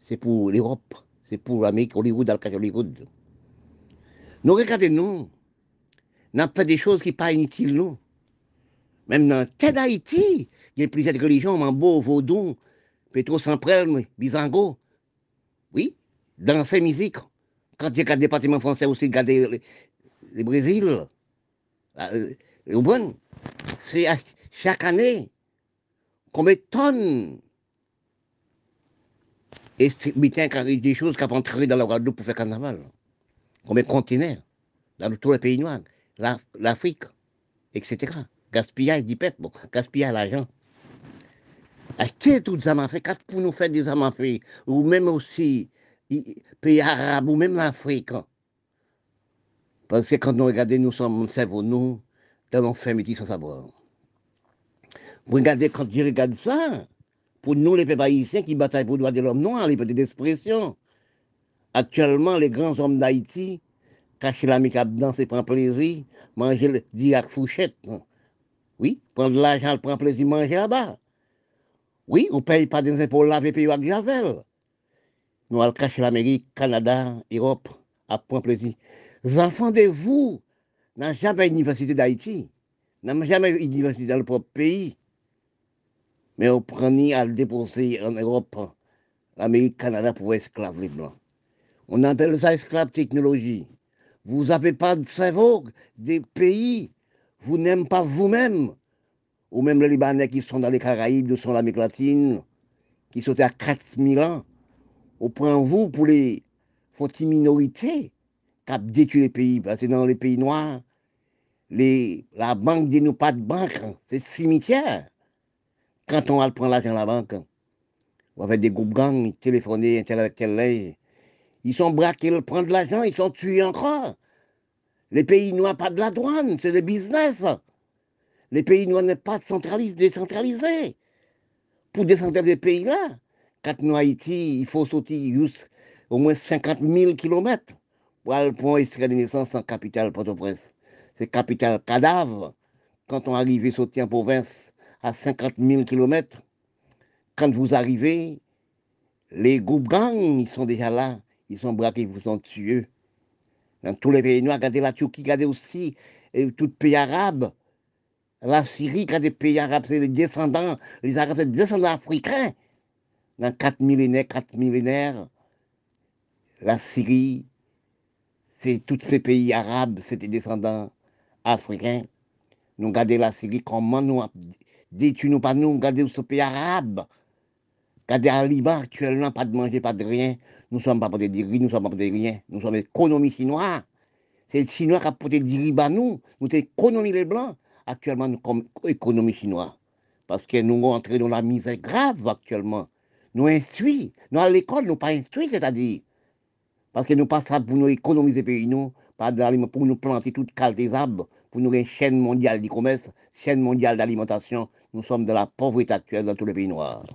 [SPEAKER 1] C'est pour l'Europe, c'est pour l'Amérique, Hollywood, Al Hollywood. Nous regardons, nous, n'a pas des choses qui ne sont pas inutiles, nous. Même dans tel Haïti, il y a plusieurs religions, Mambo, Vaudou, Petro Samprel, Bizango. Oui, dans ces musiques. Quand il y a départements français aussi, regardez le, le Brésil, bon, c'est chaque année combien de tonnes et des choses qui vont entrer dans la Guadeloupe pour faire carnaval. Combien de conteneurs dans tous les pays noirs, l'Afrique, etc. Gaspillage du peuple, bon, gaspillage l'argent. Achetez toutes les fait, quand pour nous faire des fait, ou même aussi pays arabes, ou même l'Afrique. Parce que quand nous regardons, nous sommes, cerveau, nous, dans l'enfermité sans savoir. Vous regardez, quand je regarde ça, pour nous, les peuples haïtiens qui bataillent pour le droit de l'homme noir, les petites expressions, actuellement, les grands hommes d'Haïti, cachent la micape danser, prendre plaisir, manger le diac fouchette. Oui, prendre l'argent, prendre plaisir, manger là-bas. Oui, on ne paye pas des impôts laver pays avec Javel. Nous allons cacher l'Amérique, Canada, Europe, à prendre plaisir. Enfants de vous n'ont jamais une université d'Haïti, n'ont jamais une université dans le propre pays. Mais on prenait à déposer en Europe, l'Amérique, Canada pour esclaves les Blancs. On appelle ça esclave technologie. Vous n'avez pas de cerveau des pays. Vous n'aimez pas vous-même. Ou même les Libanais qui sont dans les Caraïbes, qui sont l'Amérique latine, qui sont à 4000 ans. Au point vous, pour les fautives minorités, qui détruit les pays, parce que dans les pays noirs, la banque dit nous pas de banque, c'est cimetière. Quand on va prendre l'argent à la banque, ou avec des groupes gangs, téléphoner, tel avec tel ils sont braqués, ils prennent de l'argent, ils sont tués encore. Les pays noirs pas de la douane, c'est des business. Les pays noirs n'est pas centralisés, décentralisés. Pour décentraliser les pays-là, quand nous Haïti, il faut sortir au moins 50 000 km pour aller pour extrait de naissance en capitale Port-au-Prince. C'est capitale cadavre. Quand on arrive sortir en province à 50 000 km, quand vous arrivez, les groupes gangs, ils sont déjà là. Ils sont braqués, ils vous sont tués. Dans tous les pays noirs, regardez la Turquie, regardez aussi et tout pays arabe. La Syrie, regardez les pays arabes, c'est les descendants, les Arabes, c'est les descendants africains. Dans quatre millénaires, quatre millénaires, la Syrie, c'est tous ces pays arabes, c'est des descendants africains. Nous regardons la Syrie, comment nous détruisons pas nous, regardez ce pays arabe? Regardez à Liban actuellement, pas de manger, pas de rien. Nous ne sommes pas pour des riz, nous ne sommes pas pour des rien. Nous sommes économie chinoise. C'est le Chinois qui a porté des riz nous. Nous sommes économie les Blancs. Actuellement, nous sommes économie chinoise. Parce que nous entrés dans la misère grave actuellement. Nous instruits. Nous à l'école, nous pas instruits, c'est-à-dire. Parce que nous passons pour nous économiser pays, nous, pour nous planter toutes des arbres, pour nous une chaîne mondiale du commerce, chaîne mondiale d'alimentation. Nous sommes dans la pauvreté actuelle dans tous les pays noirs.